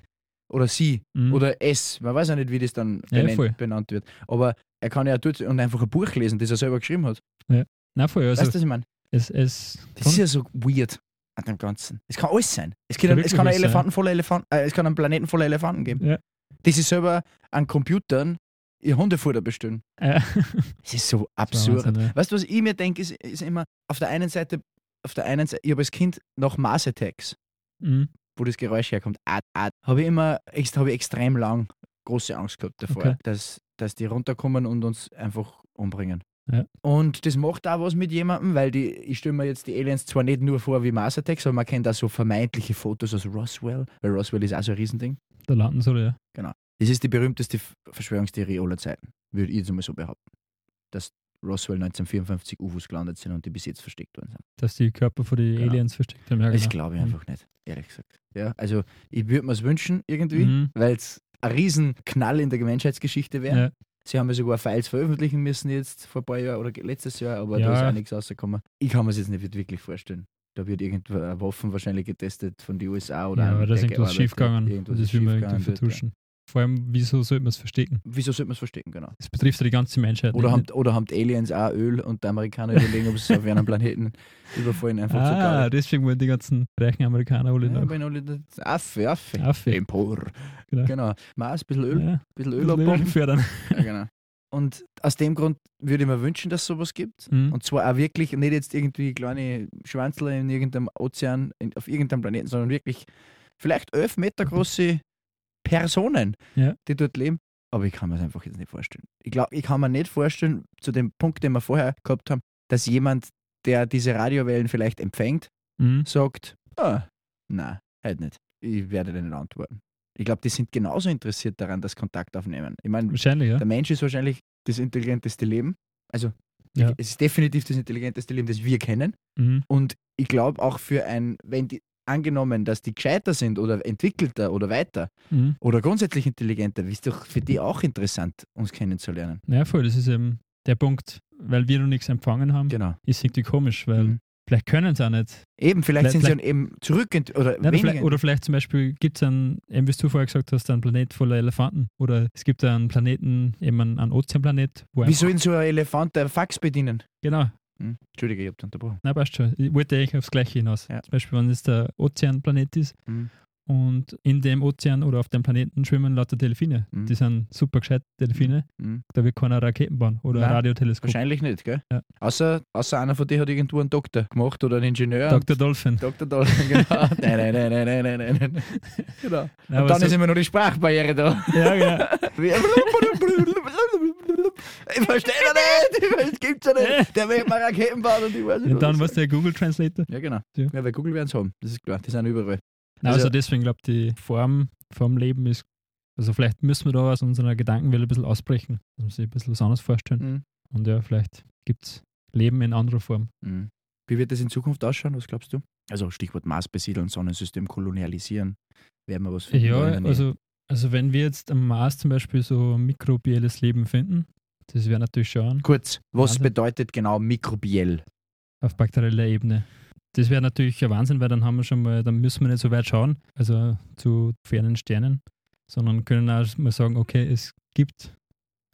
Oder sie. Mhm. Oder es. Man weiß ja nicht, wie das dann Ja, benannt, wird. Aber er kann ja dort und einfach ein Buch lesen, das er selber geschrieben hat. Nein, voll. Also, weißt du, was ich meine? es, es Das ist ja so weird an dem Ganzen. Es kann alles sein. Es, kann, es kann einen sein. Elefanten voller Elefanten, äh, es kann einen Planeten voller Elefanten geben. Ja. Das ist selber an Computern ihr Hundefutter bestellen. äh, Das ist so absurd. Wahnsinn, ja. Weißt du, was ich mir denke, ist, ist immer auf der einen Seite, auf der einen Seite, ich habe als Kind nach Mars Attacks, Mhm. wo das Geräusch herkommt, ad, ad, habe ich immer habe ich extrem lang große Angst gehabt davor, Okay. dass, dass die runterkommen und uns einfach umbringen. Ja. Und das macht auch was mit jemandem, weil die, ich stelle mir jetzt die Aliens zwar nicht nur vor wie Mars Attacks, aber man kennt auch so vermeintliche Fotos aus Roswell, weil Roswell ist auch so ein Riesending. Da landen soll, ja. Das ist die berühmteste Verschwörungstheorie aller Zeiten, würde ich jetzt mal so behaupten. Dass Roswell 1954 UFOs gelandet sind und die bis jetzt versteckt worden sind. Dass die Körper von den Genau. Aliens versteckt haben. Ja, Das genau. glaube ich Mhm. einfach nicht, ehrlich gesagt. Ja, also ich würde mir es wünschen irgendwie, Mhm. weil es ein Riesenknall in der Menschheitsgeschichte wäre. Ja. Sie haben ja sogar Files veröffentlichen müssen jetzt vor ein paar Jahren oder letztes Jahr, aber Ja. da ist auch nichts rausgekommen. Ich kann mir es jetzt nicht wirklich vorstellen. Da wird irgendwo Waffen wahrscheinlich getestet von den USA oder ja, aber da ist irgendwas gearbeitet schief gegangen. hat. Irgendwas Das ist will man schiefgegangen irgendwie dort, ja. vertuschen. Vor allem, wieso sollte man es verstecken? Wieso sollte man es verstecken, genau? Das betrifft ja die ganze Menschheit. Oder haben, oder haben die Aliens auch Öl und die Amerikaner überlegen, ob sie auf einem Planeten überfallen, einfach zu Ah, geil. deswegen wollen die ganzen reichen Amerikaner alle Ja, das- Affe, Affe. Affe. Empor. Genau. Genau. Mars, ein bisschen Öl, ein Ja, bisschen Öl Öl abpumpen. fördern. Ja, genau. Und aus dem Grund würde ich mir wünschen, dass es sowas gibt. Mhm. Und zwar auch wirklich nicht jetzt irgendwie kleine Schwanzler in irgendeinem Ozean, in, auf irgendeinem Planeten, sondern wirklich vielleicht elf Meter große Personen, Ja. die dort leben. Aber ich kann mir das einfach jetzt nicht vorstellen. Ich glaube, ich kann mir nicht vorstellen, zu dem Punkt, den wir vorher gehabt haben, dass jemand, der diese Radiowellen vielleicht empfängt, Mhm. sagt, ah, nein, halt nicht. Ich werde nicht antworten. Ich glaube, die sind genauso interessiert daran, dass Kontakt aufnehmen. Ich meine, Wahrscheinlich, ja. der Mensch ist wahrscheinlich das intelligenteste Leben. Also Ja. es ist definitiv das intelligenteste Leben, das wir kennen. Mhm. Und ich glaube auch für ein, wenn die angenommen, dass die gescheiter sind oder entwickelter oder weiter Mhm. oder grundsätzlich intelligenter, ist doch für die auch interessant, uns kennenzulernen. Ja, voll, das ist eben der Punkt, weil wir noch nichts empfangen haben, Genau. ist irgendwie komisch, weil Mhm. Vielleicht können sie auch nicht. Eben, vielleicht, Vielleicht- sind sie dann eben zurück oder Nein, vielleicht, oder vielleicht zum Beispiel gibt es einen, eben wie du vorher gesagt hast, einen Planet voller Elefanten. Oder es gibt einen Planeten, eben einen, einen Ozeanplanet, wo Wie soll denn so ein Elefant ein Fax bedienen? Genau, Hm? Entschuldige, ich hab dich unterbrochen. na passt schon. Ich wollte eigentlich aufs Gleiche hinaus. Ja. Zum Beispiel, wenn es der Ozeanplanet ist Mhm. Und in dem Ozean oder auf dem Planeten schwimmen lauter Delfine. Mhm. Die sind super gescheit Delfine. Mhm. Da wird keiner Raketen bauen oder ein Nein, Radioteleskop. Wahrscheinlich nicht, gell? Ja. Außer, außer einer von denen hat irgendwo einen Doktor gemacht oder einen Ingenieur. Dr. Dolphin. Dr. Dolphin, genau. nein, nein, nein, nein, nein, nein, nein, nein. Genau. Ja, Und dann so- ist immer noch die Sprachbarriere da. ja, genau. ich verstehe das nicht. Das gibt's ja nicht. Der will mal Raketen bauen und ich weiß nicht, Und dann was der Google Translator. Ja, genau. Ja. Ja, weil Google werden es haben. Das ist klar. Die sind überall. Also, Also- deswegen glaube ich, die Form vom Leben ist, also vielleicht müssen wir da aus unserer Gedankenwelt ein bisschen ausbrechen, dass wir sich ein bisschen was anderes vorstellen. Mhm. Und ja, vielleicht gibt es Leben in anderer Form. Mhm. Wie wird das in Zukunft ausschauen? Was glaubst du? Also Stichwort Mars besiedeln, Sonnensystem kolonialisieren. Werden wir was finden? Ja, also, also wenn wir jetzt am Mars zum Beispiel so mikrobielles Leben finden, das wäre natürlich schon Kurz, was Wahnsinn. bedeutet genau mikrobiell? auf bakterieller Ebene. Das wäre natürlich ein Wahnsinn, weil dann haben wir schon mal, dann müssen wir nicht so weit schauen, also zu fernen Sternen, sondern können auch mal sagen, okay, es gibt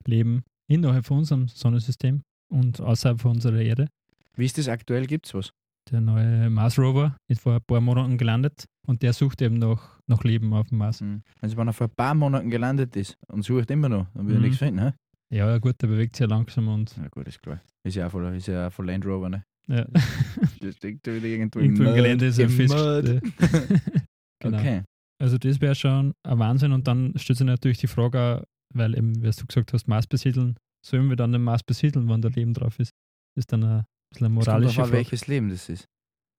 Leben innerhalb von unserem Sonnensystem und außerhalb von unserer Erde. Wie ist das aktuell? Gibt es was? Der neue Mars Rover ist vor ein paar Monaten gelandet und der sucht eben nach, nach Leben auf dem Mars. Mhm. Also wenn er vor ein paar Monaten gelandet ist und sucht immer noch, dann will er Mhm. nichts finden. Hä? Ja, gut, der bewegt sich ja langsam und Ja gut, ist klar. Ist ja auch von, ist ja auch von Land Rover, ne? Ja. Das steckt da wieder irgendwo, irgendwo im Gelände ist er im fest. Genau. Okay. Also das wäre schon ein Wahnsinn und dann stellt sich natürlich die Frage, auch, weil eben, wie du gesagt hast, Mars besiedeln, sollen wir dann den Mars besiedeln, wenn da Leben drauf ist? Ist dann ein bisschen eine moralische Frage. welches Leben das ist.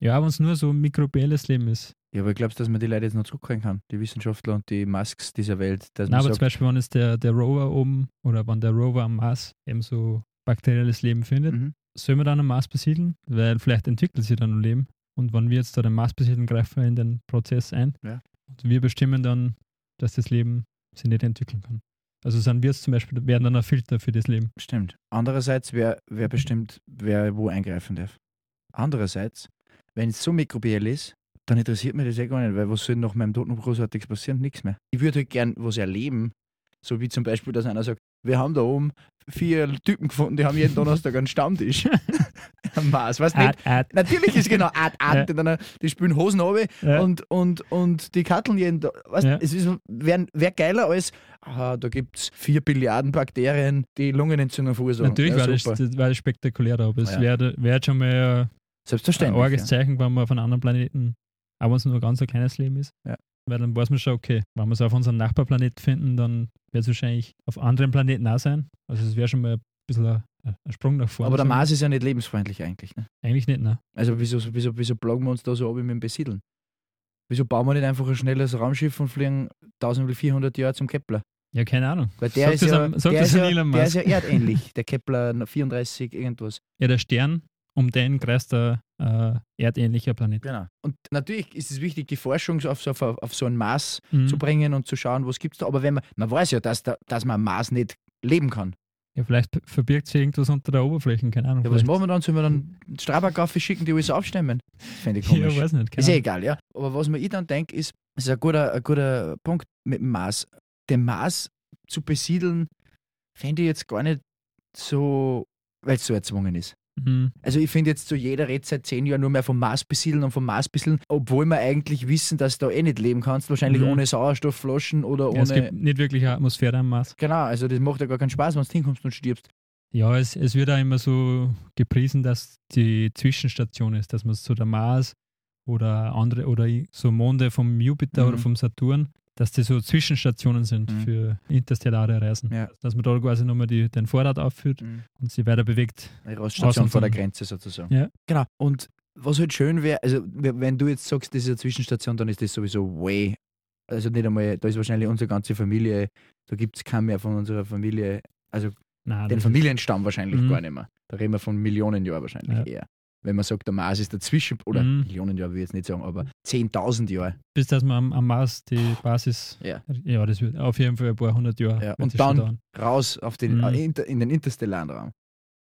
Ja, wenn es nur so mikrobielles Leben ist. Ja, aber ich glaube, dass man die Leute jetzt noch zurückholen kann, die Wissenschaftler und die Masks dieser Welt, dass Nein, man aber sagt, zum Beispiel, wenn jetzt der, der Rover oben oder wenn der Rover am Mars eben so bakterielles Leben findet, mhm. Sollen wir dann am Mars besiedeln? Weil vielleicht entwickelt sich dann ein Leben. Und wenn wir jetzt da den Mars besiedeln, greifen wir in den Prozess ein. Ja. Und wir bestimmen dann, dass das Leben sich nicht entwickeln kann. Also sind wir jetzt zum Beispiel, werden dann ein Filter für das Leben. Stimmt. Andererseits, wer, wer bestimmt, wer wo eingreifen darf. Andererseits, wenn es so mikrobiell ist, dann interessiert mich das ja gar nicht, weil was soll nach meinem Tod noch großartiges passieren? Nichts mehr. Ich würde halt gern was erleben, so wie zum Beispiel, dass einer sagt, wir haben da oben vier Typen gefunden, die haben jeden Donnerstag einen Stammtisch. Am Mars, weißt du nicht? Ad, ad. Natürlich ist genau Art, Art, Ja. dann, die spielen Hosen runter Ja. und, und, und die katteln jeden Tag. Weißt, Ja. Es ist wäre wär geiler als, ah, da gibt es vier Billiarden Bakterien, die Lungenentzündung verursachen. Natürlich ja, war, das, das war das spektakulär, aber es Ja. wäre wär schon mal ein, arges ja. Zeichen, wenn man auf einem anderen Planeten, auch wenn es nur ein ganz ein kleines Leben ist. Weil dann weiß man schon, okay, wenn wir es auf unserem Nachbarplanet finden, dann wird es wahrscheinlich auf anderen Planeten auch sein. Also es wäre schon mal ein bisschen ein, ein Sprung nach vorne. Aber der. Mars ist ja nicht lebensfreundlich eigentlich. Ne? Eigentlich nicht, ne? Also wieso, wieso, wieso plagen wir uns da so ab mit dem Besiedeln? Wieso bauen wir nicht einfach ein schnelles Raumschiff und fliegen 1400 Jahre zum Kepler? Ja, keine Ahnung. Weil der ist das ja, am- sag der das ist ja, der ist ja erdähnlich, der Kepler 34 irgendwas. Ja, der Stern, um den kreist der äh, erdähnlicher Planet. Genau. Und natürlich ist es wichtig, die Forschung auf so, auf, so ein Maß Mhm. zu bringen und zu schauen, was gibt es da. Aber wenn man, man weiß ja, dass, da, dass man am Mars nicht leben kann. Ja, vielleicht verbirgt sich irgendwas unter der Oberfläche, keine Ahnung. Ja, was machen wir dann? Sollen wir dann Strabag schicken, die alles aufstemmen? Fände ich komisch. Ja, weiß nicht. Ist ja Ahnung. egal, ja. Aber was mir ich dann denke, ist, das ist ein guter, ein guter Punkt mit dem Mars. Den Mars zu besiedeln, fände ich jetzt gar nicht so, weil es so erzwungen ist. Mhm. Also ich finde jetzt so, jeder redet seit zehn Jahren nur mehr vom Mars besiedeln und vom Mars besiedeln, obwohl wir eigentlich wissen, dass du da eh nicht leben kannst, wahrscheinlich Mhm. ohne Sauerstoffflaschen oder Ja, es ohne... gibt nicht wirklich eine Atmosphäre am Mars. genau, also das macht ja gar keinen Spaß, wenn du hinkommst und stirbst. Ja, es, es wird auch immer so gepriesen, dass die Zwischenstation ist, dass man so der Mars oder andere oder so Monde vom Jupiter Mhm. oder vom Saturn, dass die so Zwischenstationen sind Mhm. für interstellare Reisen. Ja. Dass man da quasi nochmal die, den Vorrat aufführt und sie weiter bewegt. Eine Raststation vor der Grenze sozusagen. Ja. Genau. Und was halt schön wäre, also wenn du jetzt sagst, das ist eine Zwischenstation, dann ist das sowieso way. Also nicht einmal, da ist wahrscheinlich unsere ganze Familie, da gibt es keinen mehr von unserer Familie, also Nein, den Familienstamm wahrscheinlich Mhm. gar nicht mehr. Da reden wir von Millionen Jahren wahrscheinlich Ja. eher. Wenn man sagt, der Mars ist dazwischen, oder Mhm. Millionen Jahre will ich jetzt nicht sagen, aber 10.000 Jahre. bis dass man am, am Mars die Basis. Ja. Ja, das wird auf jeden Fall ein paar hundert Jahre. Ja, und dann- dauern. Raus auf den, Mhm. äh, in den interstellaren Raum.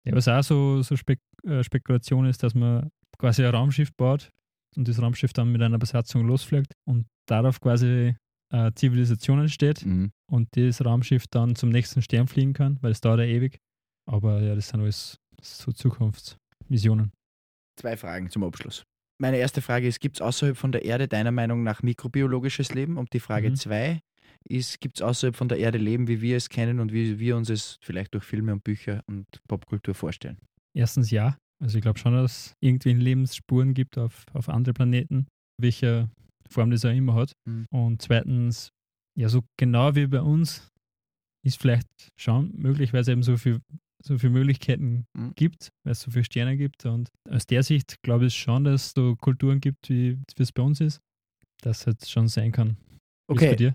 Ja, was auch so, so Spek äh, Spekulation ist, dass man quasi ein Raumschiff baut und das Raumschiff dann mit einer Besatzung losfliegt und darauf quasi äh, Zivilisation entsteht Mhm. und das Raumschiff dann zum nächsten Stern fliegen kann, weil es dauert ja ewig. Aber ja, das sind alles so Zukunftsvisionen. Zwei Fragen zum Abschluss. Meine erste Frage ist, gibt es außerhalb von der Erde deiner Meinung nach mikrobiologisches Leben? Und die Frage Mhm. zwei ist, gibt es außerhalb von der Erde Leben, wie wir es kennen und wie wir uns es vielleicht durch Filme und Bücher und Popkultur vorstellen? Erstens ja. Also ich glaube schon, dass es irgendwie Lebensspuren gibt auf, auf andere Planeten, welche Form das auch immer hat. Mhm. Und zweitens, ja, so genau wie bei uns ist vielleicht schon möglich, weil es eben so viel so viele Möglichkeiten Mhm. gibt, weil es so viele Sterne gibt. Und aus der Sicht glaube ich schon, dass es so Kulturen gibt, wie es bei uns ist, dass es halt schon sein kann. Okay. bei dir?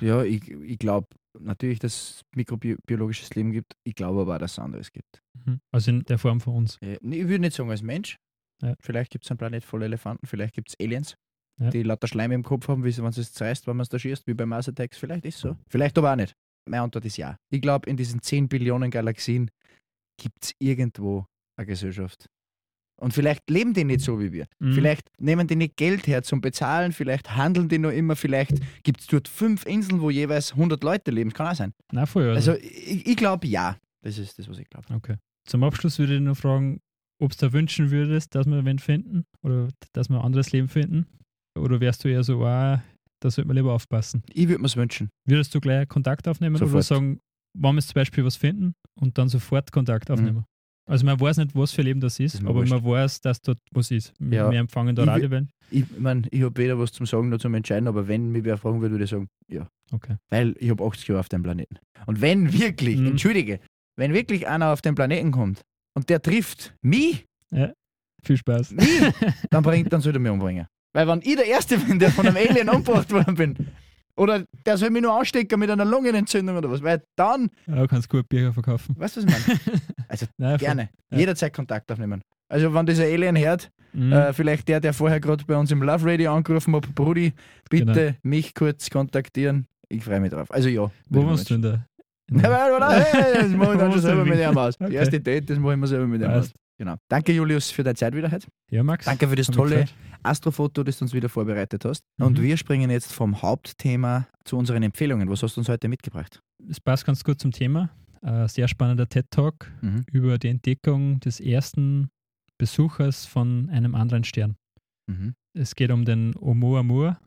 Ja, ich, ich glaube natürlich, dass es mikrobiologisches Leben gibt. Ich glaube aber auch, dass es anderes gibt. Mhm. Also in der Form von uns. Äh, Ich würde nicht sagen als Mensch. Ja. Vielleicht gibt es einen Planet voller Elefanten, vielleicht gibt es Aliens, Ja. die lauter Schleim im Kopf haben, wie sie- wenn es zerreißt, wenn man es da schießt, wie bei Mars Attacks. Vielleicht ist so. Vielleicht aber auch nicht. Meine Antwort ist ja. Ich glaube, in diesen 10 Billionen Galaxien gibt es irgendwo eine Gesellschaft. Und vielleicht leben die nicht so wie wir. Mhm. Vielleicht nehmen die nicht Geld her zum Bezahlen, vielleicht handeln die noch immer, vielleicht gibt es dort fünf Inseln, wo jeweils 100 Leute leben. Das kann auch sein. Na voll. Also, Also, ich, ich glaube ja. Das ist das, was ich glaube. okay. Zum Abschluss würde ich noch fragen, ob du da wünschen würdest, dass wir wen finden oder dass wir ein anderes Leben finden? Oder wärst du eher so, ah, da sollte man lieber aufpassen? Ich würde mir es wünschen. Würdest du gleich Kontakt aufnehmen oder Sofort. sagen, wollen wir zum Beispiel was finden und dann sofort Kontakt aufnehmen? Also man weiß nicht, was für Leben das ist, Mhm. Mir aber wurscht. man weiß, dass dort was ist. Ja. wir empfangen da Ich Radiowellen. Ich meine, ich habe weder was zum Sagen noch zum Entscheiden, aber wenn mich wer fragen würde, würde ich sagen, ja. Okay. Weil ich habe 80 Jahre auf dem Planeten. Und wenn wirklich, Mhm. entschuldige, wenn wirklich einer auf den Planeten kommt und der trifft mich, Viel Spaß. mich, dann, bringt, dann soll er mich umbringen. Weil wenn ich der Erste bin, der von einem Alien umgebracht worden bin, oder der soll mich nur anstecken mit einer Lungenentzündung oder was, weil dann, Ja, kannst gut Bücher verkaufen. weißt du, was ich meine? Also Nein, gerne, Ja. jederzeit Kontakt aufnehmen. Also wenn dieser Alien hört, Mhm. Äh, vielleicht der, der vorher gerade bei uns im Love Radio angerufen hat, Brudi, bitte Genau. mich kurz kontaktieren. Ich freue mich drauf. Also ja. Wo warst du denn da? Ja, oder? Hey, das mache ich dann schon selber mit ihm aus. Die erste Date, das mache ich mir selber mit ihm aus. Genau. Danke, Julius, für deine Zeit wieder heute. Ja, Max. Danke für das tolle. Astrofoto, das du uns wieder vorbereitet hast. Und Mhm. wir springen jetzt vom Hauptthema zu unseren Empfehlungen. Was hast du uns heute mitgebracht? Es passt ganz gut zum Thema. Ein sehr spannender TED-Talk Mhm. über die Entdeckung des ersten Besuchers von einem anderen Stern. Mhm. Es geht um den Oumuamua.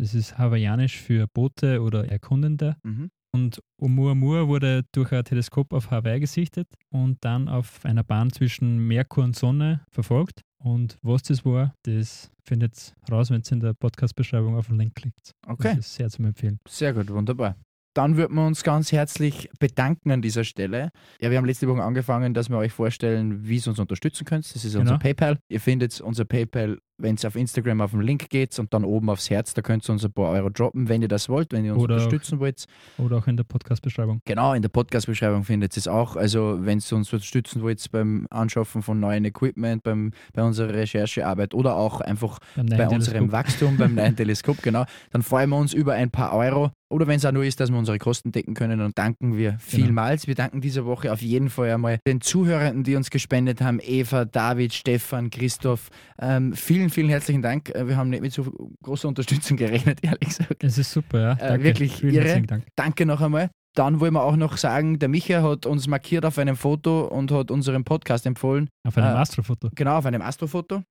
Das ist hawaiianisch für Boote oder Erkundende. Mhm. Und Oumuamua wurde durch ein Teleskop auf Hawaii gesichtet und dann auf einer Bahn zwischen Merkur und Sonne verfolgt. Und was das war, das findet ihr raus, wenn ihr in der Podcast-Beschreibung auf den Link klickt. Okay. Das ist sehr zu empfehlen. Sehr gut, wunderbar. Dann würden wir uns ganz herzlich bedanken an dieser Stelle. Ja, wir haben letzte Woche angefangen, dass wir euch vorstellen, wie ihr uns unterstützen könnt. Das ist Genau. unser PayPal. Ihr findet unser PayPal, wenn es auf Instagram auf den Link geht und dann oben aufs Herz, da könnt ihr uns ein paar Euro droppen, wenn ihr das wollt, wenn ihr uns Oder auch- unterstützen wollt. Oder auch in der Podcast-Beschreibung. Genau, in der Podcast-Beschreibung findet ihr es auch. Also, wenn ihr uns unterstützen wollt beim Anschaffen von neuen Equipment, beim, bei unserer Recherchearbeit oder auch einfach bei unserem. Wachstum beim neuen Teleskop, genau, dann freuen wir uns über ein paar Euro. Oder wenn es auch nur ist, dass wir unsere Kosten decken können, dann danken wir vielmals. Wir danken diese Woche auf jeden Fall einmal den Zuhörenden, die uns gespendet haben: Eva, David, Stefan, Christoph. Ähm, vielen, vielen herzlichen Dank. Äh, Wir haben nicht mit so großer Unterstützung gerechnet, ehrlich gesagt. Es ist super, ja. Danke. wirklich Vielen irre. herzlichen Dank. Danke noch einmal. Dann wollen wir auch noch sagen, der Micha hat uns markiert auf einem Foto und hat unseren Podcast empfohlen. Auf einem Ah. Astrofoto. Genau, auf einem Astrofoto.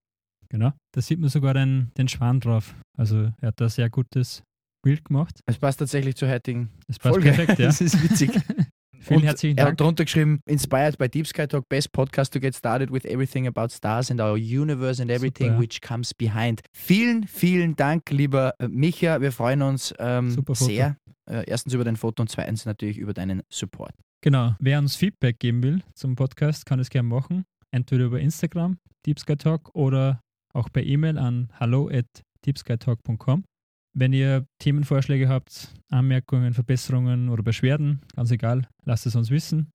Genau. Da sieht man sogar den, den Schwan drauf. Also er hat da ein sehr gutes Bild gemacht. Es passt tatsächlich zur heutigen Das passt Folge. perfekt, ja. Das ist witzig. Vielen Und herzlichen Er Dank. hat drunter geschrieben, inspired by Deep Sky Talk, best podcast to get started with everything about stars and our universe and everything Super, ja. which comes behind. Vielen, vielen Dank, lieber äh, Micha. Wir freuen uns ähm, sehr. Äh, erstens über dein Foto und zweitens natürlich über deinen Support. Genau. Wer uns Feedback geben will zum Podcast, kann es gerne machen. Entweder über Instagram, Deep Sky Talk, oder auch per E-Mail an hallo at deepskytalk.com. Wenn ihr Themenvorschläge habt, Anmerkungen, Verbesserungen oder Beschwerden, ganz egal, lasst es uns wissen.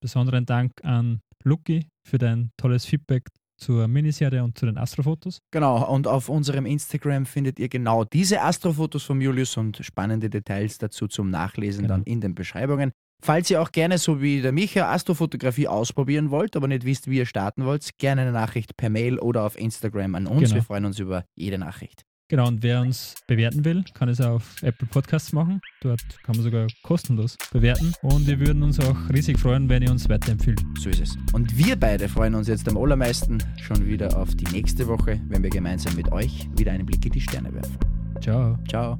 Besonderen Dank an Lucky für dein tolles Feedback zur Miniserie und zu den Astrofotos. Genau, und auf unserem Instagram findet ihr genau diese Astrofotos von Julius und spannende Details dazu zum Nachlesen Genau. dann in den Beschreibungen. Falls ihr auch gerne, so wie der Micha, Astrofotografie ausprobieren wollt, aber nicht wisst, wie ihr starten wollt, gerne eine Nachricht per Mail oder auf Instagram an uns. Genau. Wir freuen uns über jede Nachricht. Genau, und wer uns bewerten will, kann es auf Apple Podcasts machen. Dort kann man sogar kostenlos bewerten. Und wir würden uns auch riesig freuen, wenn ihr uns weiterempfiehlt. So ist es. Und wir beide freuen uns jetzt am allermeisten schon wieder auf die nächste Woche, wenn wir gemeinsam mit euch wieder einen Blick in die Sterne werfen. Ciao. Ciao.